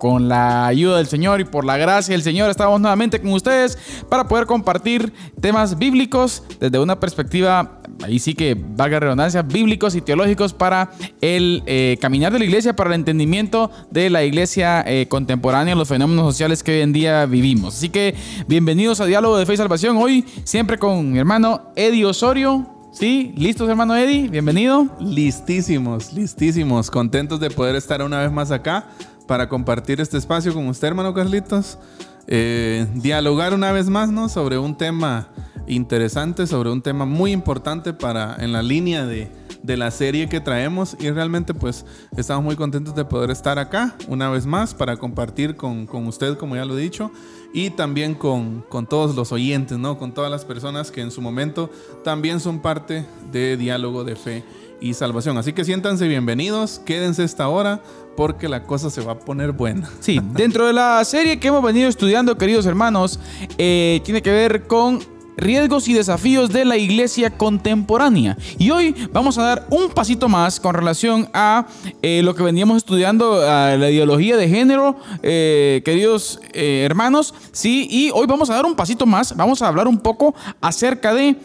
Con la ayuda del Señor y por la gracia del Señor estamos nuevamente con ustedes para poder compartir temas bíblicos desde una perspectiva, ahí sí que valga redundancia, bíblicos y teológicos para el eh, caminar de la iglesia, para el entendimiento de la iglesia eh, contemporánea, los fenómenos sociales que hoy en día vivimos. Así que bienvenidos a Diálogo de Fe y Salvación. Hoy siempre con mi hermano Eddie Osorio. Sí, listos hermano Eddie, bienvenido. Listísimos, listísimos, contentos de poder estar una vez más acá para compartir este espacio con usted, hermano Carlitos. Eh, dialogar una vez más, ¿no? Sobre un tema interesante, sobre un tema muy importante para en la línea de, de la serie que traemos y realmente pues estamos muy contentos de poder estar acá una vez más para compartir con, con usted, como ya lo he dicho, y también con, con, todos los oyentes, ¿no? Con todas las personas que en su momento también son parte de diálogo de fe y salvación. Así que siéntanse bienvenidos, quédense esta hora porque la cosa se va a poner buena. Sí, dentro de la serie que hemos venido estudiando, queridos hermanos, eh, tiene que ver con riesgos y desafíos de la iglesia contemporánea. Y hoy vamos a dar un pasito más con relación a eh, lo que veníamos estudiando, a la ideología de género, eh, queridos hermanos. Sí, y hoy vamos a dar un pasito más, vamos a hablar un poco acerca de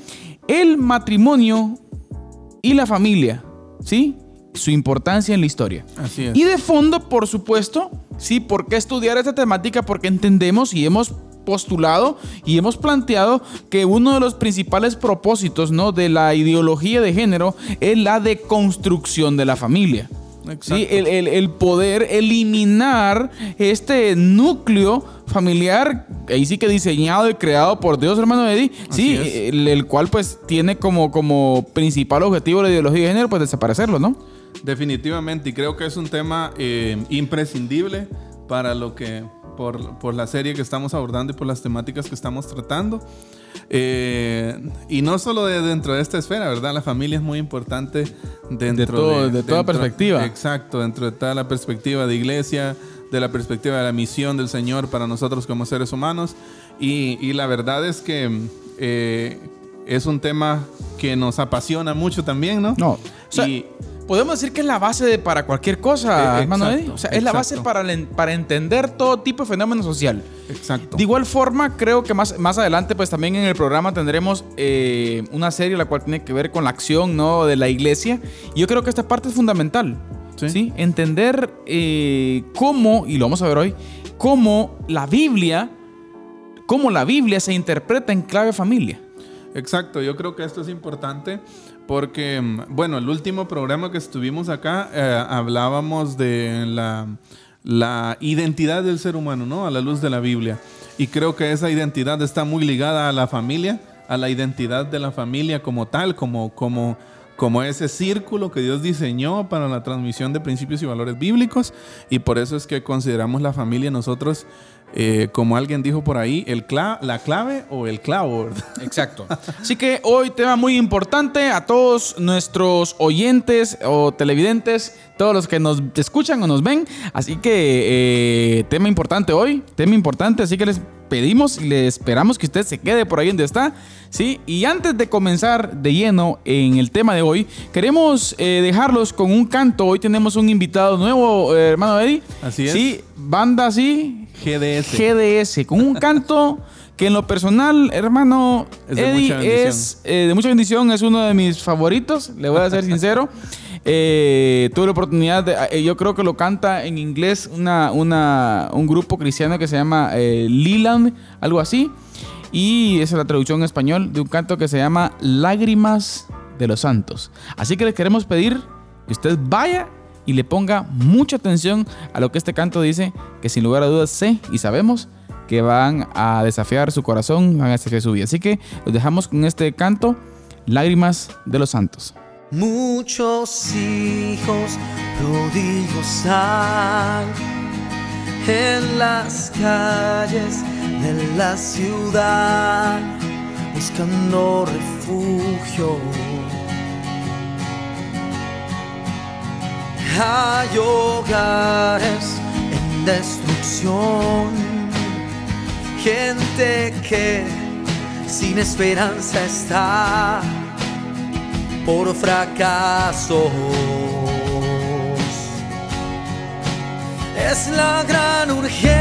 el matrimonio y la familia, ¿sí? Su importancia en la historia. Así es. Y de fondo, por supuesto, sí, ¿por qué estudiar esta temática? Porque entendemos y hemos postulado y hemos planteado que uno de los principales propósitos ¿no? de la ideología de género es la deconstrucción de la familia. ¿Sí? El, el, el, poder eliminar este núcleo familiar, ahí sí que diseñado y creado por Dios, hermano Eddie, sí, el, el, cual pues tiene como, como principal objetivo la ideología de género, pues desaparecerlo, ¿no? Definitivamente, y creo que es un tema eh, imprescindible para lo que por, por, la serie que estamos abordando y por las temáticas que estamos tratando. Eh, y no solo de, dentro de esta esfera, ¿verdad? La familia es muy importante dentro de, todo, de, de toda dentro, perspectiva. Exacto, dentro de toda la perspectiva de iglesia, de la perspectiva de la misión del Señor para nosotros como seres humanos. Y, y la verdad es que eh, es un tema que nos apasiona mucho también, ¿no? No. O sea, y, podemos decir que es la base de para cualquier cosa, eh, hermano Eddie. O sea, es exacto. la base para, para entender todo tipo de fenómeno social. Exacto. De igual forma, creo que más, más adelante, pues también en el programa tendremos eh, una serie la cual tiene que ver con la acción ¿no? de la iglesia. Y yo creo que esta parte es fundamental. Sí. ¿sí? Entender eh, cómo, y lo vamos a ver hoy, cómo la Biblia, cómo la Biblia se interpreta en clave familia. Exacto, yo creo que esto es importante porque, bueno, el último programa que estuvimos acá eh, hablábamos de la, la, identidad del ser humano, ¿no? A la luz de la Biblia. Y creo que esa identidad está muy ligada a la familia, a la identidad de la familia como tal, como, como, como ese círculo que Dios diseñó para la transmisión de principios y valores bíblicos. Y por eso es que consideramos la familia nosotros eh, como alguien dijo por ahí, el cla la clave o el clavo. Exacto. Así que hoy tema muy importante a todos nuestros oyentes o televidentes, todos los que nos escuchan o nos ven. Así que eh, tema importante hoy, tema importante, así que les pedimos y le esperamos que usted se quede por ahí donde está. ¿sí? Y antes de comenzar de lleno en el tema de hoy, queremos eh, dejarlos con un canto. Hoy tenemos un invitado nuevo, eh, hermano Eddie. Así es. Sí, banda así. GDS. GDS, con un canto que en lo personal, hermano, es de Eddie mucha bendición. es eh, de mucha bendición, es uno de mis favoritos, le voy a ser sincero. Eh, tuve la oportunidad de, eh, yo creo que lo canta en inglés una, una, un grupo cristiano que se llama eh, Leland, algo así. Y esa es la traducción en español de un canto que se llama Lágrimas de los Santos. Así que les queremos pedir que usted vaya y le ponga mucha atención a lo que este canto dice, que sin lugar a dudas sé y sabemos que van a desafiar su corazón, van a desafiar su vida. Así que los dejamos con este canto, Lágrimas de los Santos. Muchos hijos prodigios en las calles de la ciudad buscando refugio hay en destrucción, gente que sin esperanza está por fracasos. Es la gran urgencia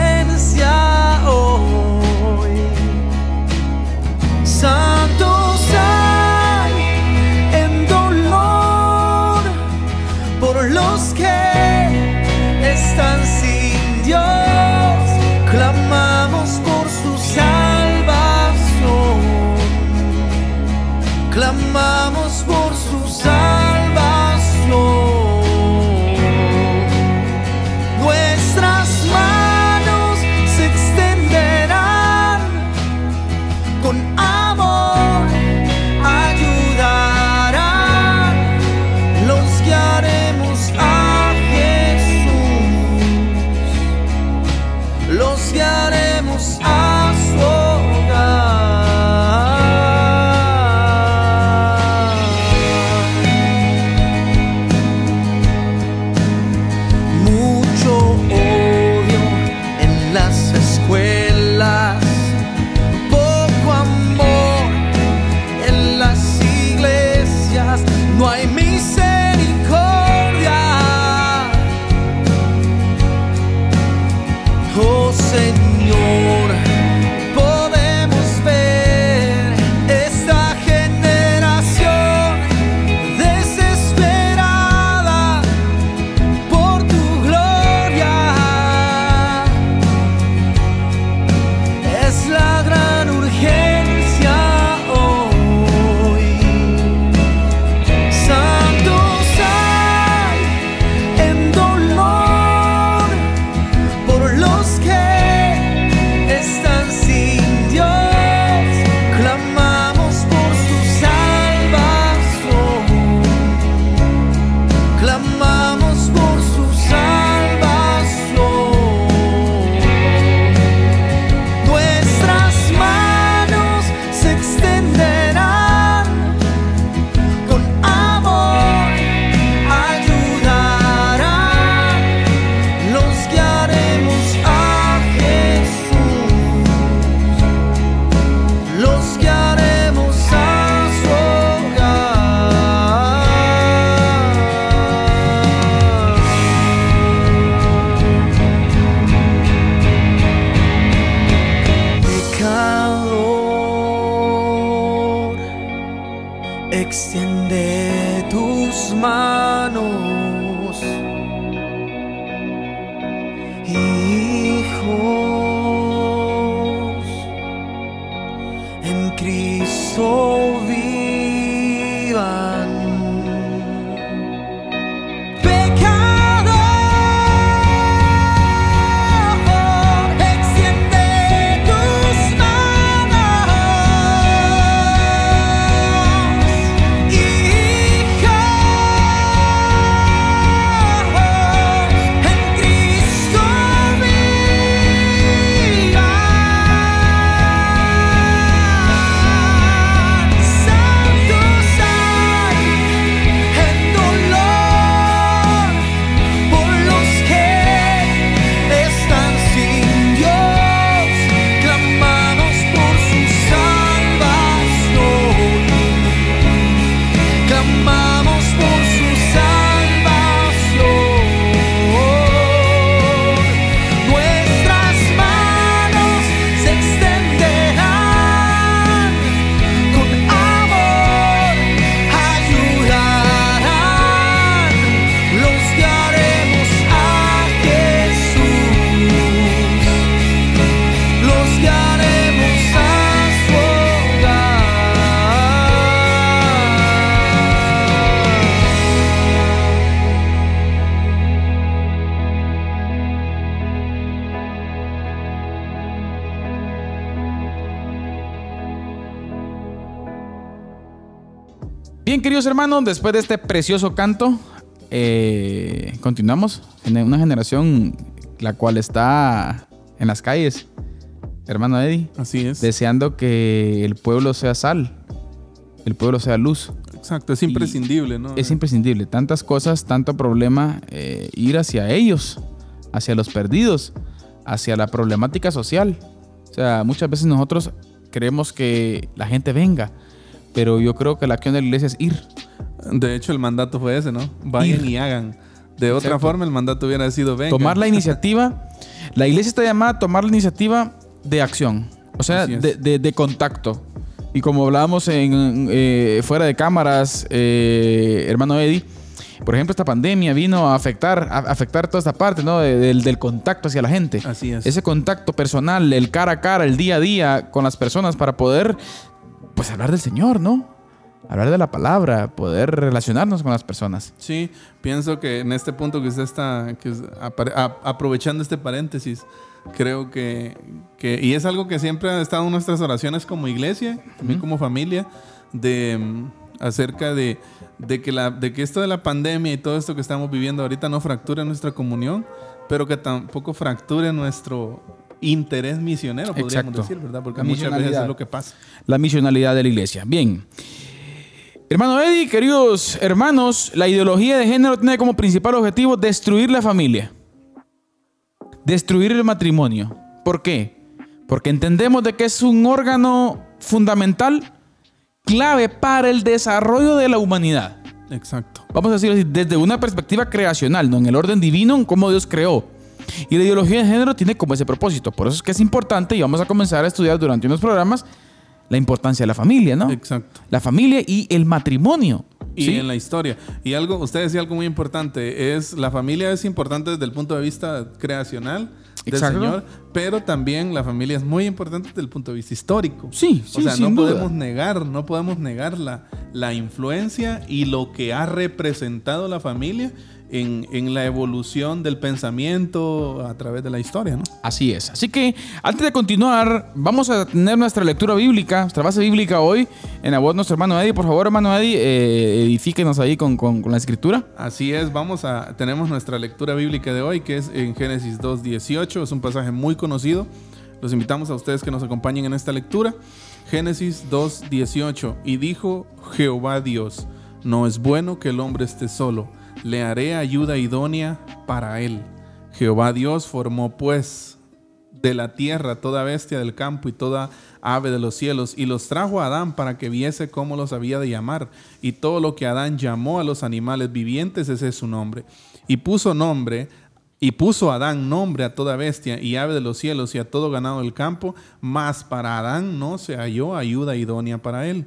Hermano, después de este precioso canto, eh, continuamos en una generación la cual está en las calles, hermano Eddie. Así es. Deseando que el pueblo sea sal, el pueblo sea luz. Exacto, es imprescindible, ¿no? Es imprescindible. Tantas cosas, tanto problema, eh, ir hacia ellos, hacia los perdidos, hacia la problemática social. O sea, muchas veces nosotros creemos que la gente venga, pero yo creo que la acción de la iglesia es ir. De hecho, el mandato fue ese, ¿no? Vayan Ir. y hagan. De otra Exacto. forma, el mandato hubiera sido vengan. Tomar la iniciativa. La iglesia está llamada a tomar la iniciativa de acción, o sea, de, de- de contacto. Y como hablábamos en, eh, fuera de cámaras, eh, hermano Eddie, por ejemplo, esta pandemia vino a afectar, a afectar toda esta parte ¿no? De- del, del contacto hacia la gente. Así es. Ese contacto personal, el cara a cara, el día a día con las personas para poder, pues, hablar del Señor, ¿no? Hablar de la palabra, poder relacionarnos con las personas. Sí, pienso que en este punto que usted está que aprovechando este paréntesis, creo que, que- y es algo que siempre ha estado en nuestras oraciones como iglesia, también como familia, de acerca de, de que la, de que esto de la pandemia y todo esto que estamos viviendo ahorita no fracture nuestra comunión, pero que tampoco fracture nuestro interés misionero, podríamos Exacto. decir, ¿verdad? Porque La muchas veces es lo que pasa. la misionalidad de la iglesia. Bien. Hermano Eddie, queridos hermanos, la ideología de género tiene como principal objetivo destruir la familia, destruir el matrimonio. ¿Por qué? Porque entendemos de que es un órgano fundamental, clave para el desarrollo de la humanidad. Exacto. Vamos a decirlo así, desde una perspectiva creacional, no en el orden divino, en cómo Dios creó. Y la ideología de género tiene como ese propósito. Por eso es que es importante y vamos a comenzar a estudiar durante unos programas la importancia de la familia, ¿no? Exacto. La familia y el matrimonio. Y ¿sí? en la historia. Y algo, usted decía algo muy importante, es la familia es importante desde el punto de vista creacional del Exacto. Señor, pero también la familia es muy importante desde el punto de vista histórico. Sí, sí, o sea, sin no duda. podemos negar, no podemos negar la, la influencia y lo que ha representado la familia en, en la evolución del pensamiento a través de la historia, ¿no? Así es. Así que antes de continuar, vamos a tener nuestra lectura bíblica, nuestra base bíblica hoy en la voz de nuestro hermano Eddie. Por favor, hermano Eddie, eh, edifíquenos ahí con, con- con la escritura. Así es, vamos a tenemos nuestra lectura bíblica de hoy que es en Génesis 2:18, es un pasaje muy conocido. Los invitamos a ustedes que nos acompañen en esta lectura. Génesis 2:18 y dijo Jehová Dios, no es bueno que el hombre esté solo, le haré ayuda idónea para él. Jehová Dios formó pues de la tierra toda bestia del campo y toda ave de los cielos, y los trajo a Adán para que viese cómo los había de llamar. Y todo lo que Adán llamó a los animales vivientes, ese es su nombre. Y puso nombre, y puso Adán nombre a toda bestia y ave de los cielos y a todo ganado del campo, mas para Adán no se halló ayuda idónea para él.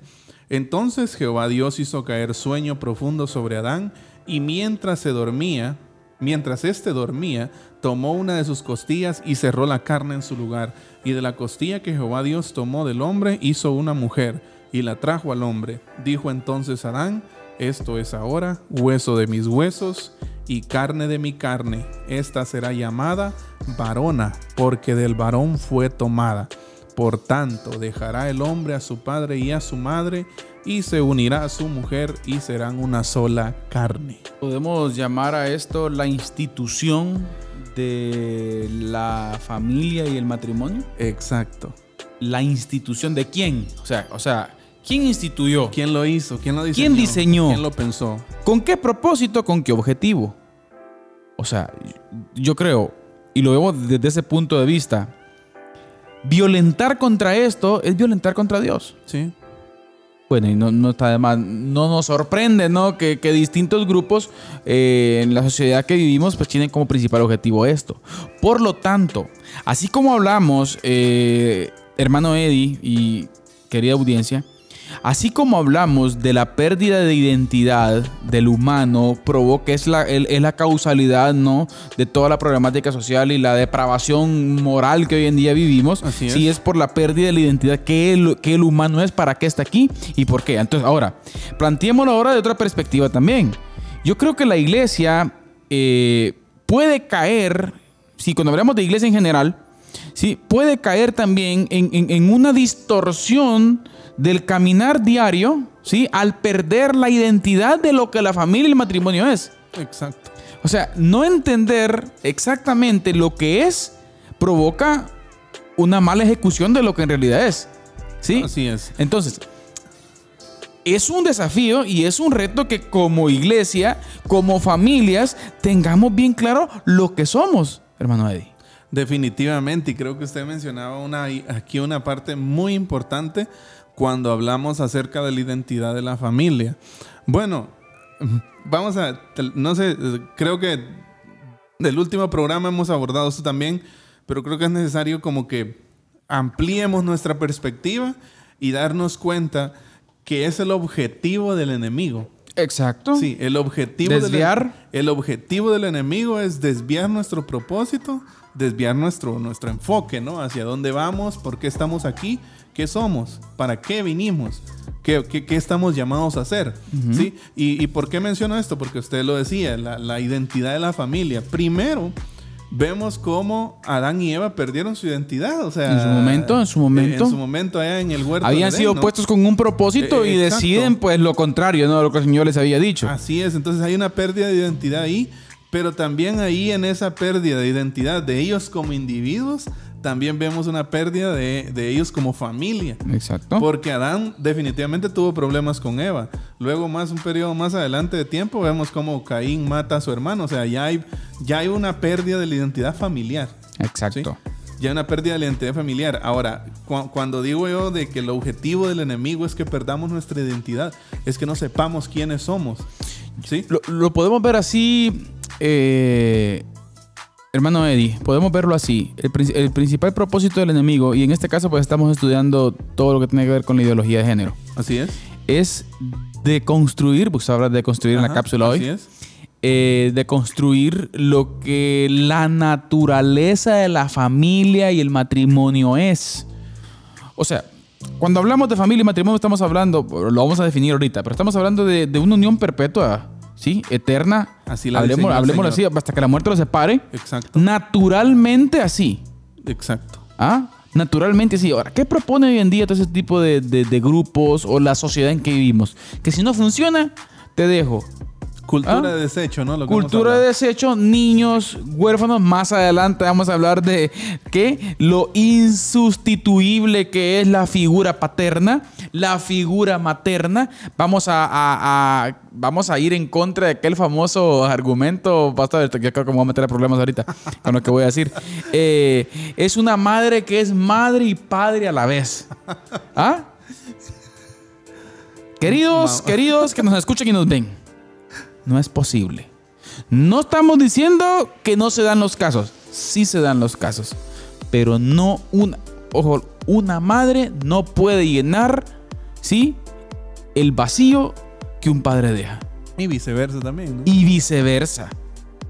Entonces Jehová Dios hizo caer sueño profundo sobre Adán, y mientras se dormía, Mientras éste dormía, tomó una de sus costillas y cerró la carne en su lugar. Y de la costilla que Jehová Dios tomó del hombre, hizo una mujer y la trajo al hombre. Dijo entonces Adán, esto es ahora hueso de mis huesos y carne de mi carne. Esta será llamada varona, porque del varón fue tomada. Por tanto, dejará el hombre a su padre y a su madre, y se unirá a su mujer, y serán una sola carne. Podemos llamar a esto la institución de la familia y el matrimonio. Exacto. La institución de quién? O sea, o sea, ¿quién instituyó? ¿Quién lo hizo? ¿Quién lo diseñó? ¿Quién diseñó? ¿Quién lo pensó? ¿Con qué propósito? ¿Con qué objetivo? O sea, yo creo, y lo vemos desde ese punto de vista, violentar contra esto es violentar contra Dios. Sí. Bueno, y no, no está de más, no nos sorprende, ¿no? Que, que distintos grupos eh, en la sociedad que vivimos pues tienen como principal objetivo esto. Por lo tanto, así como hablamos, eh, hermano Eddie y querida audiencia, así como hablamos de la pérdida de identidad del humano, provoca, es la, es la causalidad, ¿no? De toda la problemática social y la depravación moral que hoy en día vivimos. Así es. Sí, es por la pérdida de la identidad que el, que el humano es, para qué está aquí y por qué. Entonces, ahora, planteémoslo ahora de otra perspectiva también. Yo creo que la iglesia eh, puede caer, si cuando hablamos de iglesia en general, sí, puede caer también en, en- en una distorsión del caminar diario, ¿sí? al perder la identidad de lo que la familia y el matrimonio es. Exacto. O sea, no entender exactamente lo que es provoca una mala ejecución de lo que en realidad es. ¿Sí? Así es. Entonces, es un desafío y es un reto que como iglesia, como familias, tengamos bien claro lo que somos, hermano Eddie. Definitivamente, y creo que usted mencionaba una, aquí una parte muy importante cuando hablamos acerca de la identidad de la familia. Bueno, vamos a, no sé, creo que del último programa hemos abordado esto también, pero creo que es necesario como que ampliemos nuestra perspectiva y darnos cuenta que es el objetivo del enemigo. Exacto. Sí, el objetivo Desviar. Del, el objetivo del enemigo es desviar nuestro propósito, desviar nuestro, nuestro enfoque, ¿no? Hacia dónde vamos, por qué estamos aquí, qué somos, para qué vinimos, qué, qué- qué estamos llamados a hacer, ¿sí? Y, y por qué menciono esto? Porque usted lo decía, la, la identidad de la familia. Primero, vemos cómo Adán y Eva perdieron su identidad, o sea... En su momento, en su momento. En su momento allá en el huerto. Habían sido puestos con un propósito Eh, y exacto. deciden pues lo contrario, ¿no? Lo que el Señor les había dicho. Así es, entonces hay una pérdida de identidad ahí, pero también ahí en esa pérdida de identidad de ellos como individuos, también vemos una pérdida de, de ellos como familia. Exacto. Porque Adán definitivamente tuvo problemas con Eva. Luego, más un periodo más adelante de tiempo, vemos cómo Caín mata a su hermano. O sea, ya hay, ya hay una pérdida de la identidad familiar. Exacto. ¿sí? Ya hay una pérdida de la identidad familiar. Ahora, cu- cuando digo yo de que el objetivo del enemigo es que perdamos nuestra identidad, es que no sepamos quiénes somos. ¿Sí? Lo, lo podemos ver así, eh, hermano Eddie, podemos verlo así. El, prin- el principal propósito del enemigo, y en este caso pues estamos estudiando todo lo que tiene que ver con la ideología de género, Así es. es de construir, pues habla de construir en la cápsula Así hoy, es. eh, de construir lo que la naturaleza de la familia y el matrimonio es. O sea, cuando hablamos de familia y matrimonio estamos hablando, lo vamos a definir ahorita, pero estamos hablando de, de una unión perpetua, ¿sí? Eterna. Así la hablemos, hablemos así, hasta que la muerte los separe. Exacto. Naturalmente así. Exacto. ¿Ah? Naturalmente sí. Ahora, ¿qué propone hoy en día todo ese tipo de, de- de grupos o la sociedad en que vivimos? Que si no funciona, te dejo. Cultura Ah. de desecho, ¿no? Lo que hemos Cultura de desecho, niños, huérfanos. Más adelante vamos a hablar de ¿qué? lo insustituible que es la figura paterna, la figura materna. Vamos a, a- a- vamos a ir en contra de aquel famoso argumento. Basta, yo creo que me voy a meter a problemas ahorita con lo que voy a decir. Eh, es una madre que es madre y padre a la vez. ¿Ah? Queridos, queridos que nos escuchan y nos ven. No es posible. No estamos diciendo que no se dan los casos. Sí se dan los casos. Pero no una. Ojo, una madre no puede llenar, ¿sí? El vacío que un padre deja. Y viceversa también, ¿no? Y viceversa.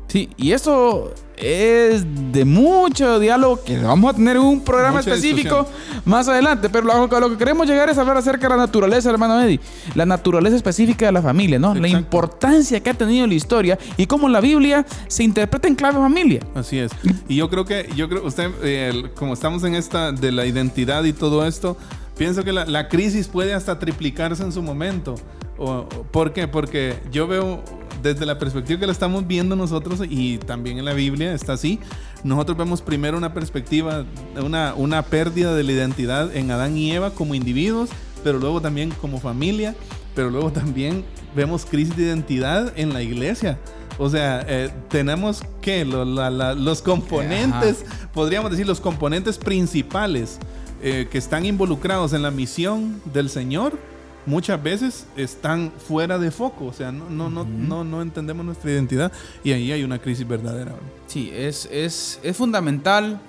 Sí, y eso es de mucho diálogo que vamos a tener un programa Mucha específico más adelante. Pero lo, lo que queremos llegar es hablar acerca de la naturaleza, hermano Eddie. La naturaleza específica de la familia, ¿no? La Exacto. importancia que ha tenido en la historia y cómo la Biblia se interpreta en clave familia. Así es. Y yo creo que, yo creo, usted, eh, como estamos en esta de la identidad y todo esto, pienso que la, la crisis puede hasta triplicarse en su momento. O- ¿Por qué? Porque yo veo desde la perspectiva que la estamos viendo nosotros y también en la Biblia está así. Nosotros vemos primero una perspectiva, una, una pérdida de la identidad en Adán y Eva como individuos, pero luego también como familia, pero luego también vemos crisis de identidad en la iglesia. O sea, eh, tenemos que lo- los componentes, podríamos decir, los componentes principales eh, que están involucrados en la misión del Señor, muchas veces están fuera de foco. O sea, no, no, no, no, no entendemos nuestra identidad y ahí hay una crisis verdadera. Sí, es, es, es fundamental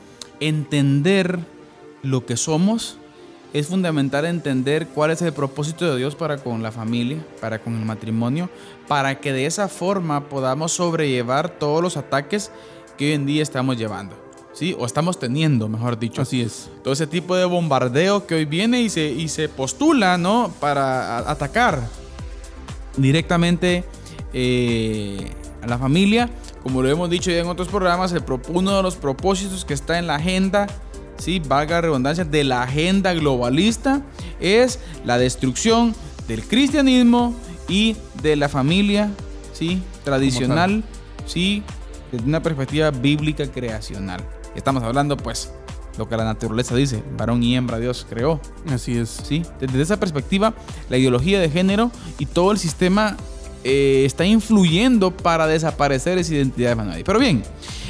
entender lo que somos. Es fundamental entender cuál es el propósito de Dios para con la familia, para con el matrimonio, para que de esa forma podamos sobrellevar todos los ataques que hoy en día estamos llevando. ¿Sí? O estamos teniendo, mejor dicho. Así es. Todo ese tipo de bombardeo que hoy viene y se, y se postula, ¿no? Para atacar directamente eh, a la familia. Como lo hemos dicho ya en otros programas, el uno de los propósitos que está en la agenda, ¿sí? valga la redundancia, de la agenda globalista es la destrucción del cristianismo y de la familia ¿sí? tradicional sí, desde una perspectiva bíblica creacional. Estamos hablando, pues, lo que la naturaleza dice, varón y hembra Dios creó. Así es. ¿sí? Desde esa perspectiva, la ideología de género y todo el sistema eh, está influyendo para desaparecer esa identidad de Manuel. Pero bien,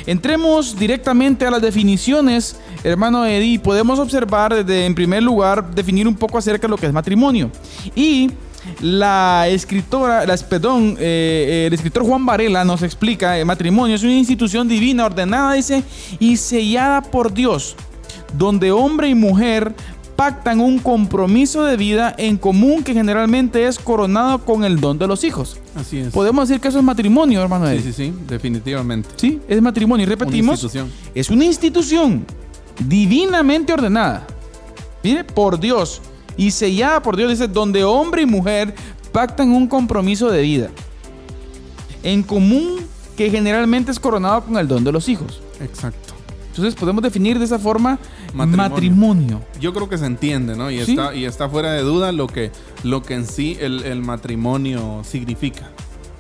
entremos directamente a las definiciones, hermano Eddie. Podemos observar, desde, en primer lugar, definir un poco acerca de lo que es matrimonio. Y la escritora, las, perdón, eh, el escritor Juan Varela nos explica, el matrimonio es una institución divina ordenada, dice, y sellada por Dios, donde hombre y mujer pactan un compromiso de vida en común que generalmente es coronado con el don de los hijos. Así es. Podemos decir que eso es matrimonio, hermano. Sí, sí, sí, definitivamente. Sí, es matrimonio. Y repetimos, es una institución divinamente ordenada. Mire, por Dios. Y sellada por Dios, dice, donde hombre y mujer pactan un compromiso de vida. En común que generalmente es coronado con el don de los hijos. Exacto. Entonces podemos definir de esa forma Matrimonio. matrimonio. Yo creo que se entiende, ¿no? Y, Sí. está, y está fuera de duda lo que, lo que en sí el, el matrimonio significa.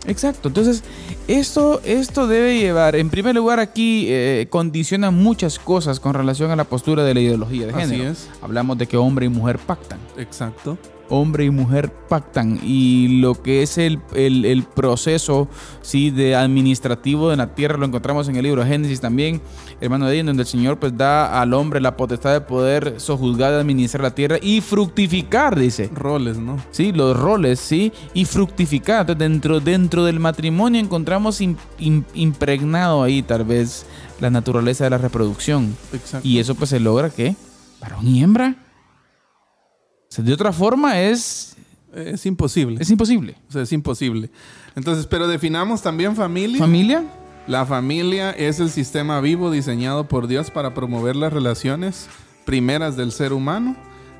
Exacto. Entonces, esto, esto debe llevar, en primer lugar, aquí eh, condiciona muchas cosas con relación a la postura de la ideología de Así género. es. Hablamos de que hombre y mujer pactan. Exacto. Hombre y mujer pactan y lo que es el, el- el proceso sí, de administrativo de la tierra lo encontramos en el libro de Génesis también, hermano de ahí, en donde el Señor pues da al hombre la potestad de poder sojuzgar, administrar la tierra y fructificar, dice. Roles, ¿no? Sí, los roles, sí, y fructificar. Entonces, dentro, dentro del matrimonio encontramos im- im- impregnado ahí tal vez la naturaleza de la reproducción. Exacto. Y eso pues se logra que varón y hembra. Sea, de otra forma es, Es imposible. es imposible. O sea, es imposible. Entonces, pero definamos también familia. Familia, La familia es el sistema vivo diseñado por Dios para promover las relaciones primeras del ser humano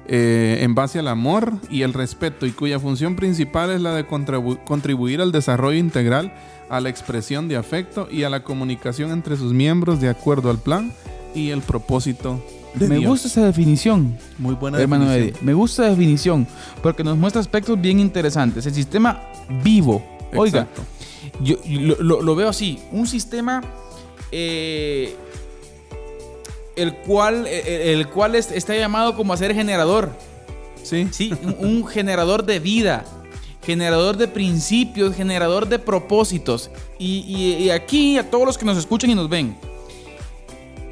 eh, en base al amor y el respeto y cuya función principal es la de contribu- contribuir al desarrollo integral, a la expresión de afecto y a la comunicación entre sus miembros de acuerdo al plan y el propósito de me Dios. gusta esa definición, Muy buena hermano definición. Eddie. Me gusta esa definición porque nos muestra aspectos bien interesantes. El sistema vivo. Oiga, yo, yo lo, veo así, un sistema eh, el cual, eh, el cual es- está llamado como a ser generador, Sí. ¿sí? un, un generador de vida, generador de principios, generador de propósitos. Y, y- y aquí a todos los que nos escuchan y nos ven,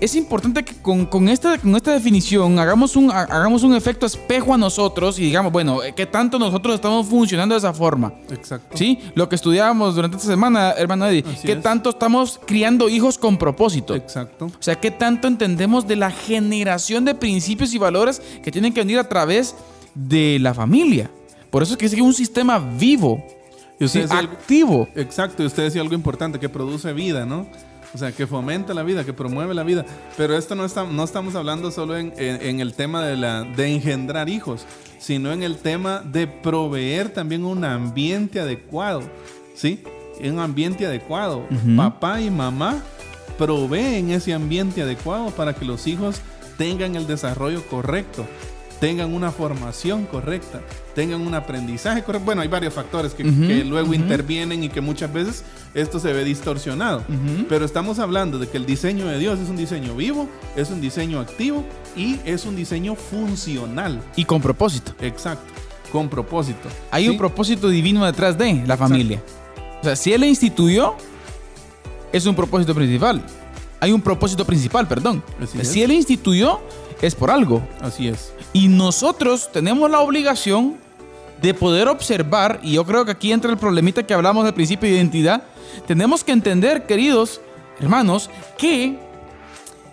es importante que con, con esta, con esta definición hagamos un, ha- hagamos un efecto espejo a nosotros y digamos, bueno, ¿qué tanto nosotros estamos funcionando de esa forma? Exacto. ¿Sí? Lo que estudiábamos durante esta semana, hermano Eddie. Así ¿Qué es. tanto estamos criando hijos con propósito? Exacto. O sea, ¿qué tanto entendemos de la generación de principios y valores que tienen que venir a través de la familia? Por eso es que es un sistema vivo, Y sí, decía activo. Exacto, y usted decía algo importante, que produce vida, ¿no? O sea, que fomenta la vida, que promueve la vida. Pero esto no, está, no estamos hablando solo en, en- en el tema de, la, de engendrar hijos, sino en el tema de proveer también un ambiente adecuado, ¿sí? Un ambiente adecuado. Papá y mamá proveen ese ambiente adecuado para que los hijos tengan el desarrollo correcto, tengan una formación correcta, tengan un aprendizaje correcto. Bueno, hay varios factores que, luego intervienen y que muchas veces esto se ve distorsionado. Pero estamos hablando de que el diseño de Dios es un diseño vivo, es un diseño activo y es un diseño funcional. Y con propósito. Exacto, con propósito. Hay ¿sí? un propósito divino detrás de la familia. O sea, si él la instituyó, es un propósito principal. Hay un propósito principal, perdón. Así es. Si él la instituyó, es por algo. Así es. Y nosotros tenemos la obligación de poder observar, y yo creo que aquí entra el problemita que hablamos del principio de identidad, tenemos que entender, queridos hermanos, que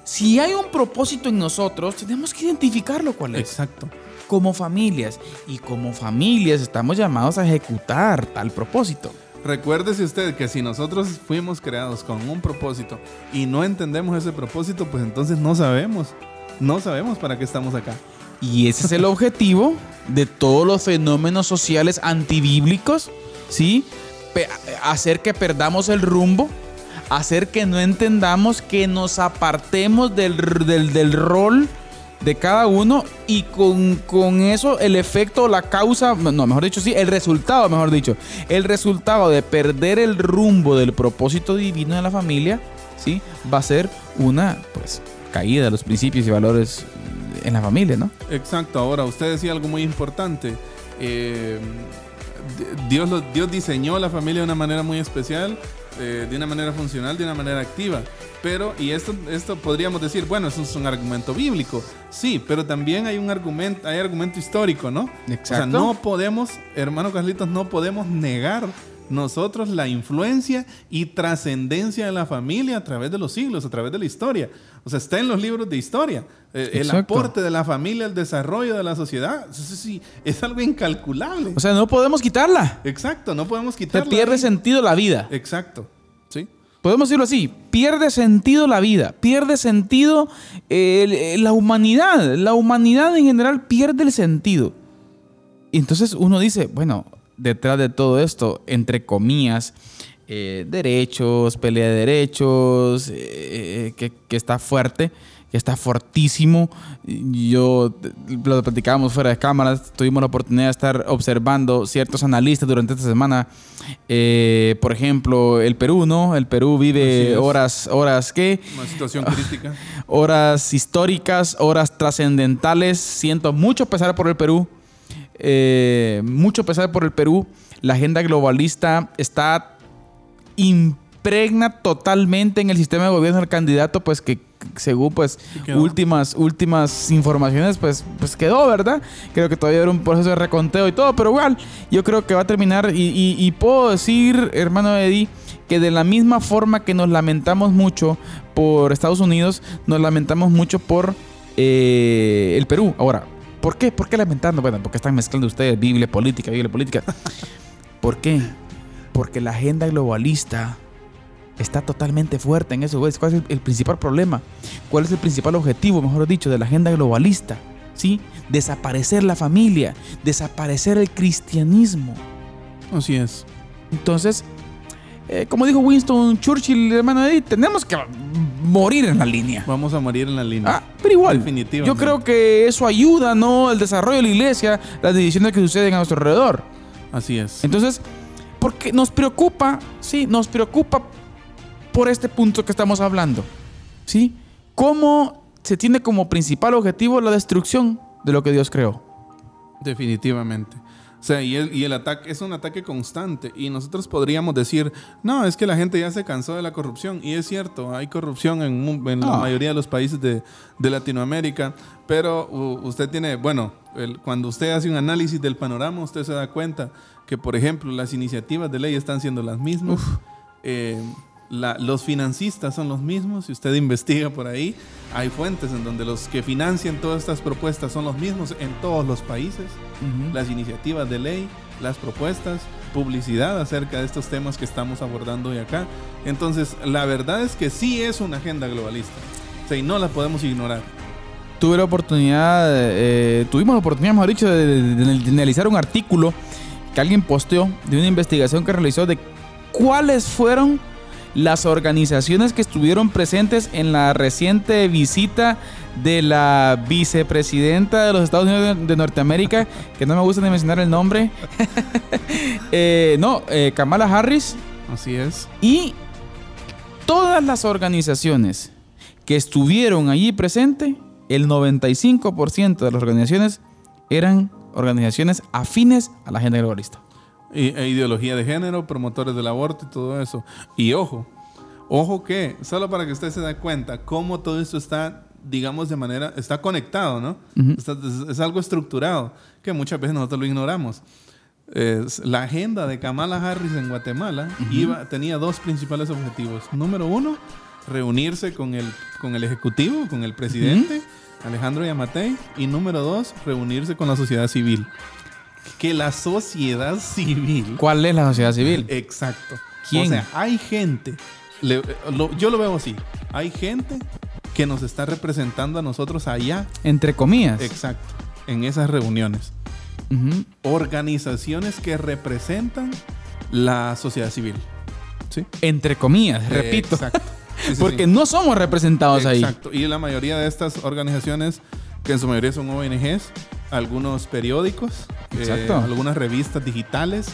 si hay un propósito en nosotros, tenemos que identificarlo cuál es. Exacto. Como familias. Y como familias estamos llamados a ejecutar tal propósito. Recuérdese usted que si nosotros fuimos creados con un propósito y no entendemos ese propósito, pues entonces no sabemos. No sabemos para qué estamos acá. Y ese es el objetivo de todos los fenómenos sociales antibíblicos, ¿sí? Hacer que perdamos el rumbo, hacer que no entendamos, que nos apartemos del, del, del rol de cada uno y con, con eso el efecto, la causa, no, mejor dicho, sí, el resultado, mejor dicho, el resultado de perder el rumbo del propósito divino de la familia, ¿sí? Va a ser una, pues, caída de los principios y valores en la familia, ¿no? Exacto, ahora usted decía algo muy importante. Eh, Dios, lo- Dios diseñó la familia de una manera muy especial, eh, de una manera funcional, de una manera activa. Pero, y esto, esto podríamos decir, bueno, eso es un argumento bíblico. Sí, pero también hay un argumento, hay argumento histórico, ¿no? O sea, Exacto. no podemos, hermano Carlitos, no podemos negar nosotros la influencia y trascendencia de la familia a través de los siglos, a través de la historia. O sea, está en los libros de historia. Eh, el aporte de la familia al desarrollo de la sociedad, eso sí, es algo incalculable. O sea, no podemos quitarla. Exacto, no podemos Se quitarla. pierde sentido la vida. Exacto, sí. Podemos decirlo así, pierde sentido la vida, pierde sentido eh, el- la humanidad, la humanidad en general pierde el sentido. Y entonces uno dice, bueno, detrás de todo esto, entre comillas, eh, derechos, pelea de derechos, eh, que, que está fuerte, que está fortísimo. Yo eh, lo platicábamos fuera de cámaras, tuvimos la oportunidad de estar observando ciertos analistas durante esta semana. Eh, por ejemplo, el Perú, ¿no? El Perú vive horas, horas que Una situación crítica. horas históricas, horas trascendentales. Siento mucho pesar por el Perú. Eh, mucho pesar por el Perú. La agenda globalista está impregna totalmente en el sistema de gobierno del candidato, pues que según pues últimas últimas informaciones pues pues quedó, ¿verdad? Creo que todavía era un proceso de reconteo y todo, pero igual yo creo que va a terminar y, y- y puedo decir, hermano Eddie, que de la misma forma que nos lamentamos mucho por Estados Unidos, nos lamentamos mucho por eh, el Perú. Ahora, ¿por qué? ¿Por qué lamentando? Bueno, porque están mezclando ustedes Biblia, política, Biblia, política. ¿Por qué? Porque la agenda globalista está totalmente fuerte en eso. güey. ¿Cuál es el principal problema? ¿Cuál es el principal objetivo, mejor dicho, de la agenda globalista? ¿Sí? Desaparecer la familia, desaparecer el cristianismo. Así es. Entonces, eh, como dijo Winston Churchill, hermano Eddie, tenemos que morir en la línea. Vamos a morir en la línea. Ah, pero igual, Definitivamente. yo creo que eso ayuda, ¿no? El desarrollo de la iglesia, las decisiones que suceden a nuestro alrededor. Así es. Entonces, porque nos preocupa, sí, nos preocupa por este punto que estamos hablando, ¿sí? ¿Cómo se tiene como principal objetivo la destrucción de lo que Dios creó? Definitivamente. O sea, y el, y el ataque es un ataque constante. Y nosotros podríamos decir, no, es que la gente ya se cansó de la corrupción. Y es cierto, hay corrupción en, en la Ah. mayoría de los países de, de Latinoamérica. Pero usted tiene, bueno, el- cuando usted hace un análisis del panorama, usted se da cuenta que, por ejemplo, las iniciativas de ley están siendo las mismas. Eh, la- los financistas son los mismos. Si usted investiga por ahí, hay fuentes en donde los que financian todas estas propuestas son los mismos en todos los países las iniciativas de ley, las propuestas, publicidad acerca de estos temas que estamos abordando hoy acá. Entonces, la verdad es que sí es una agenda globalista. O sea, y no la podemos ignorar. Tuve la oportunidad, eh, tuvimos la oportunidad, mejor dicho, de, de- de- de analizar un artículo que alguien posteó de una investigación que realizó de cuáles fueron las organizaciones que estuvieron presentes en la reciente visita de la vicepresidenta de los Estados Unidos de, de Norteamérica, que no me gusta ni mencionar el nombre. Eh, no, eh, Kamala Harris. Así es. Y todas las organizaciones que estuvieron allí presentes, el 95% de las organizaciones eran organizaciones afines a la agenda globalista. E ideología de género, promotores del aborto y todo eso. Y ojo, ojo que, solo para que usted se dé cuenta cómo todo esto está, digamos, de manera, está conectado, ¿no? Está- es, es algo estructurado, que muchas veces nosotros lo ignoramos. Es- la agenda de Kamala Harris en Guatemala iba, tenía dos principales objetivos. Número uno, reunirse con el, con el Ejecutivo, con el presidente, Alejandro Yamatei. Y número dos, reunirse con la sociedad civil. Que la sociedad civil ¿Cuál es la sociedad civil? Exacto. ¿Quién? O sea, hay gente, le- lo- yo lo veo así, hay gente que nos está representando a nosotros allá, Entre comillas. exacto, en esas reuniones. Organizaciones que representan la sociedad civil. ¿Sí? Entre comillas, repito. Exacto. Sí, sí, Porque no somos representados ahí. Exacto. Y la mayoría de estas organizaciones que en su mayoría son ONGs, algunos periódicos, eh, algunas revistas digitales.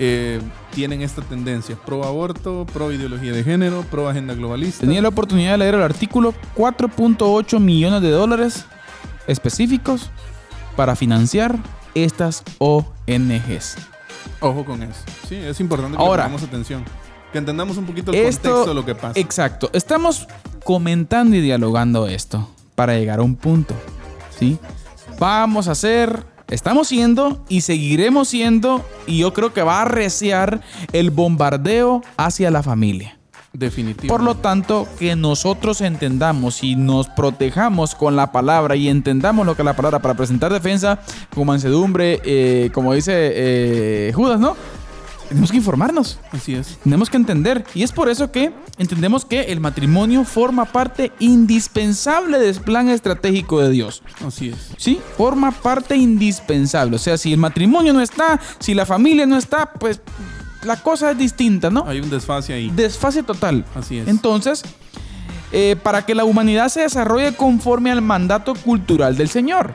eh, tienen esta tendencia, pro aborto, pro ideología de género, pro agenda globalista. Tenía la oportunidad de leer el artículo 4.8 millones de dólares específicos para financiar estas ONGs. Ojo con eso. Sí, es importante que Ahora- le pongamos atención. Que entendamos un poquito el Esto, contexto de lo que pasa. Exacto. Estamos comentando y dialogando esto para llegar a un punto. ¿Sí? Vamos a hacer, estamos siendo y seguiremos siendo, y yo creo que va a arreciar el bombardeo hacia la familia. Definitivo. Por lo tanto, que nosotros entendamos y nos protejamos con la palabra y entendamos lo que es la palabra para presentar defensa con mansedumbre, eh, como dice eh, Judas, ¿no? Tenemos que informarnos. Así es. Tenemos que entender. Y es por eso que entendemos que el matrimonio forma parte indispensable del plan estratégico de Dios. Así es. ¿Sí? Forma parte indispensable. O sea, si el matrimonio no está, si la familia no está, pues la cosa es distinta, ¿no? Hay un desfase ahí. Desfase total. Así es. Entonces, eh, para que la humanidad se desarrolle conforme al mandato cultural del Señor.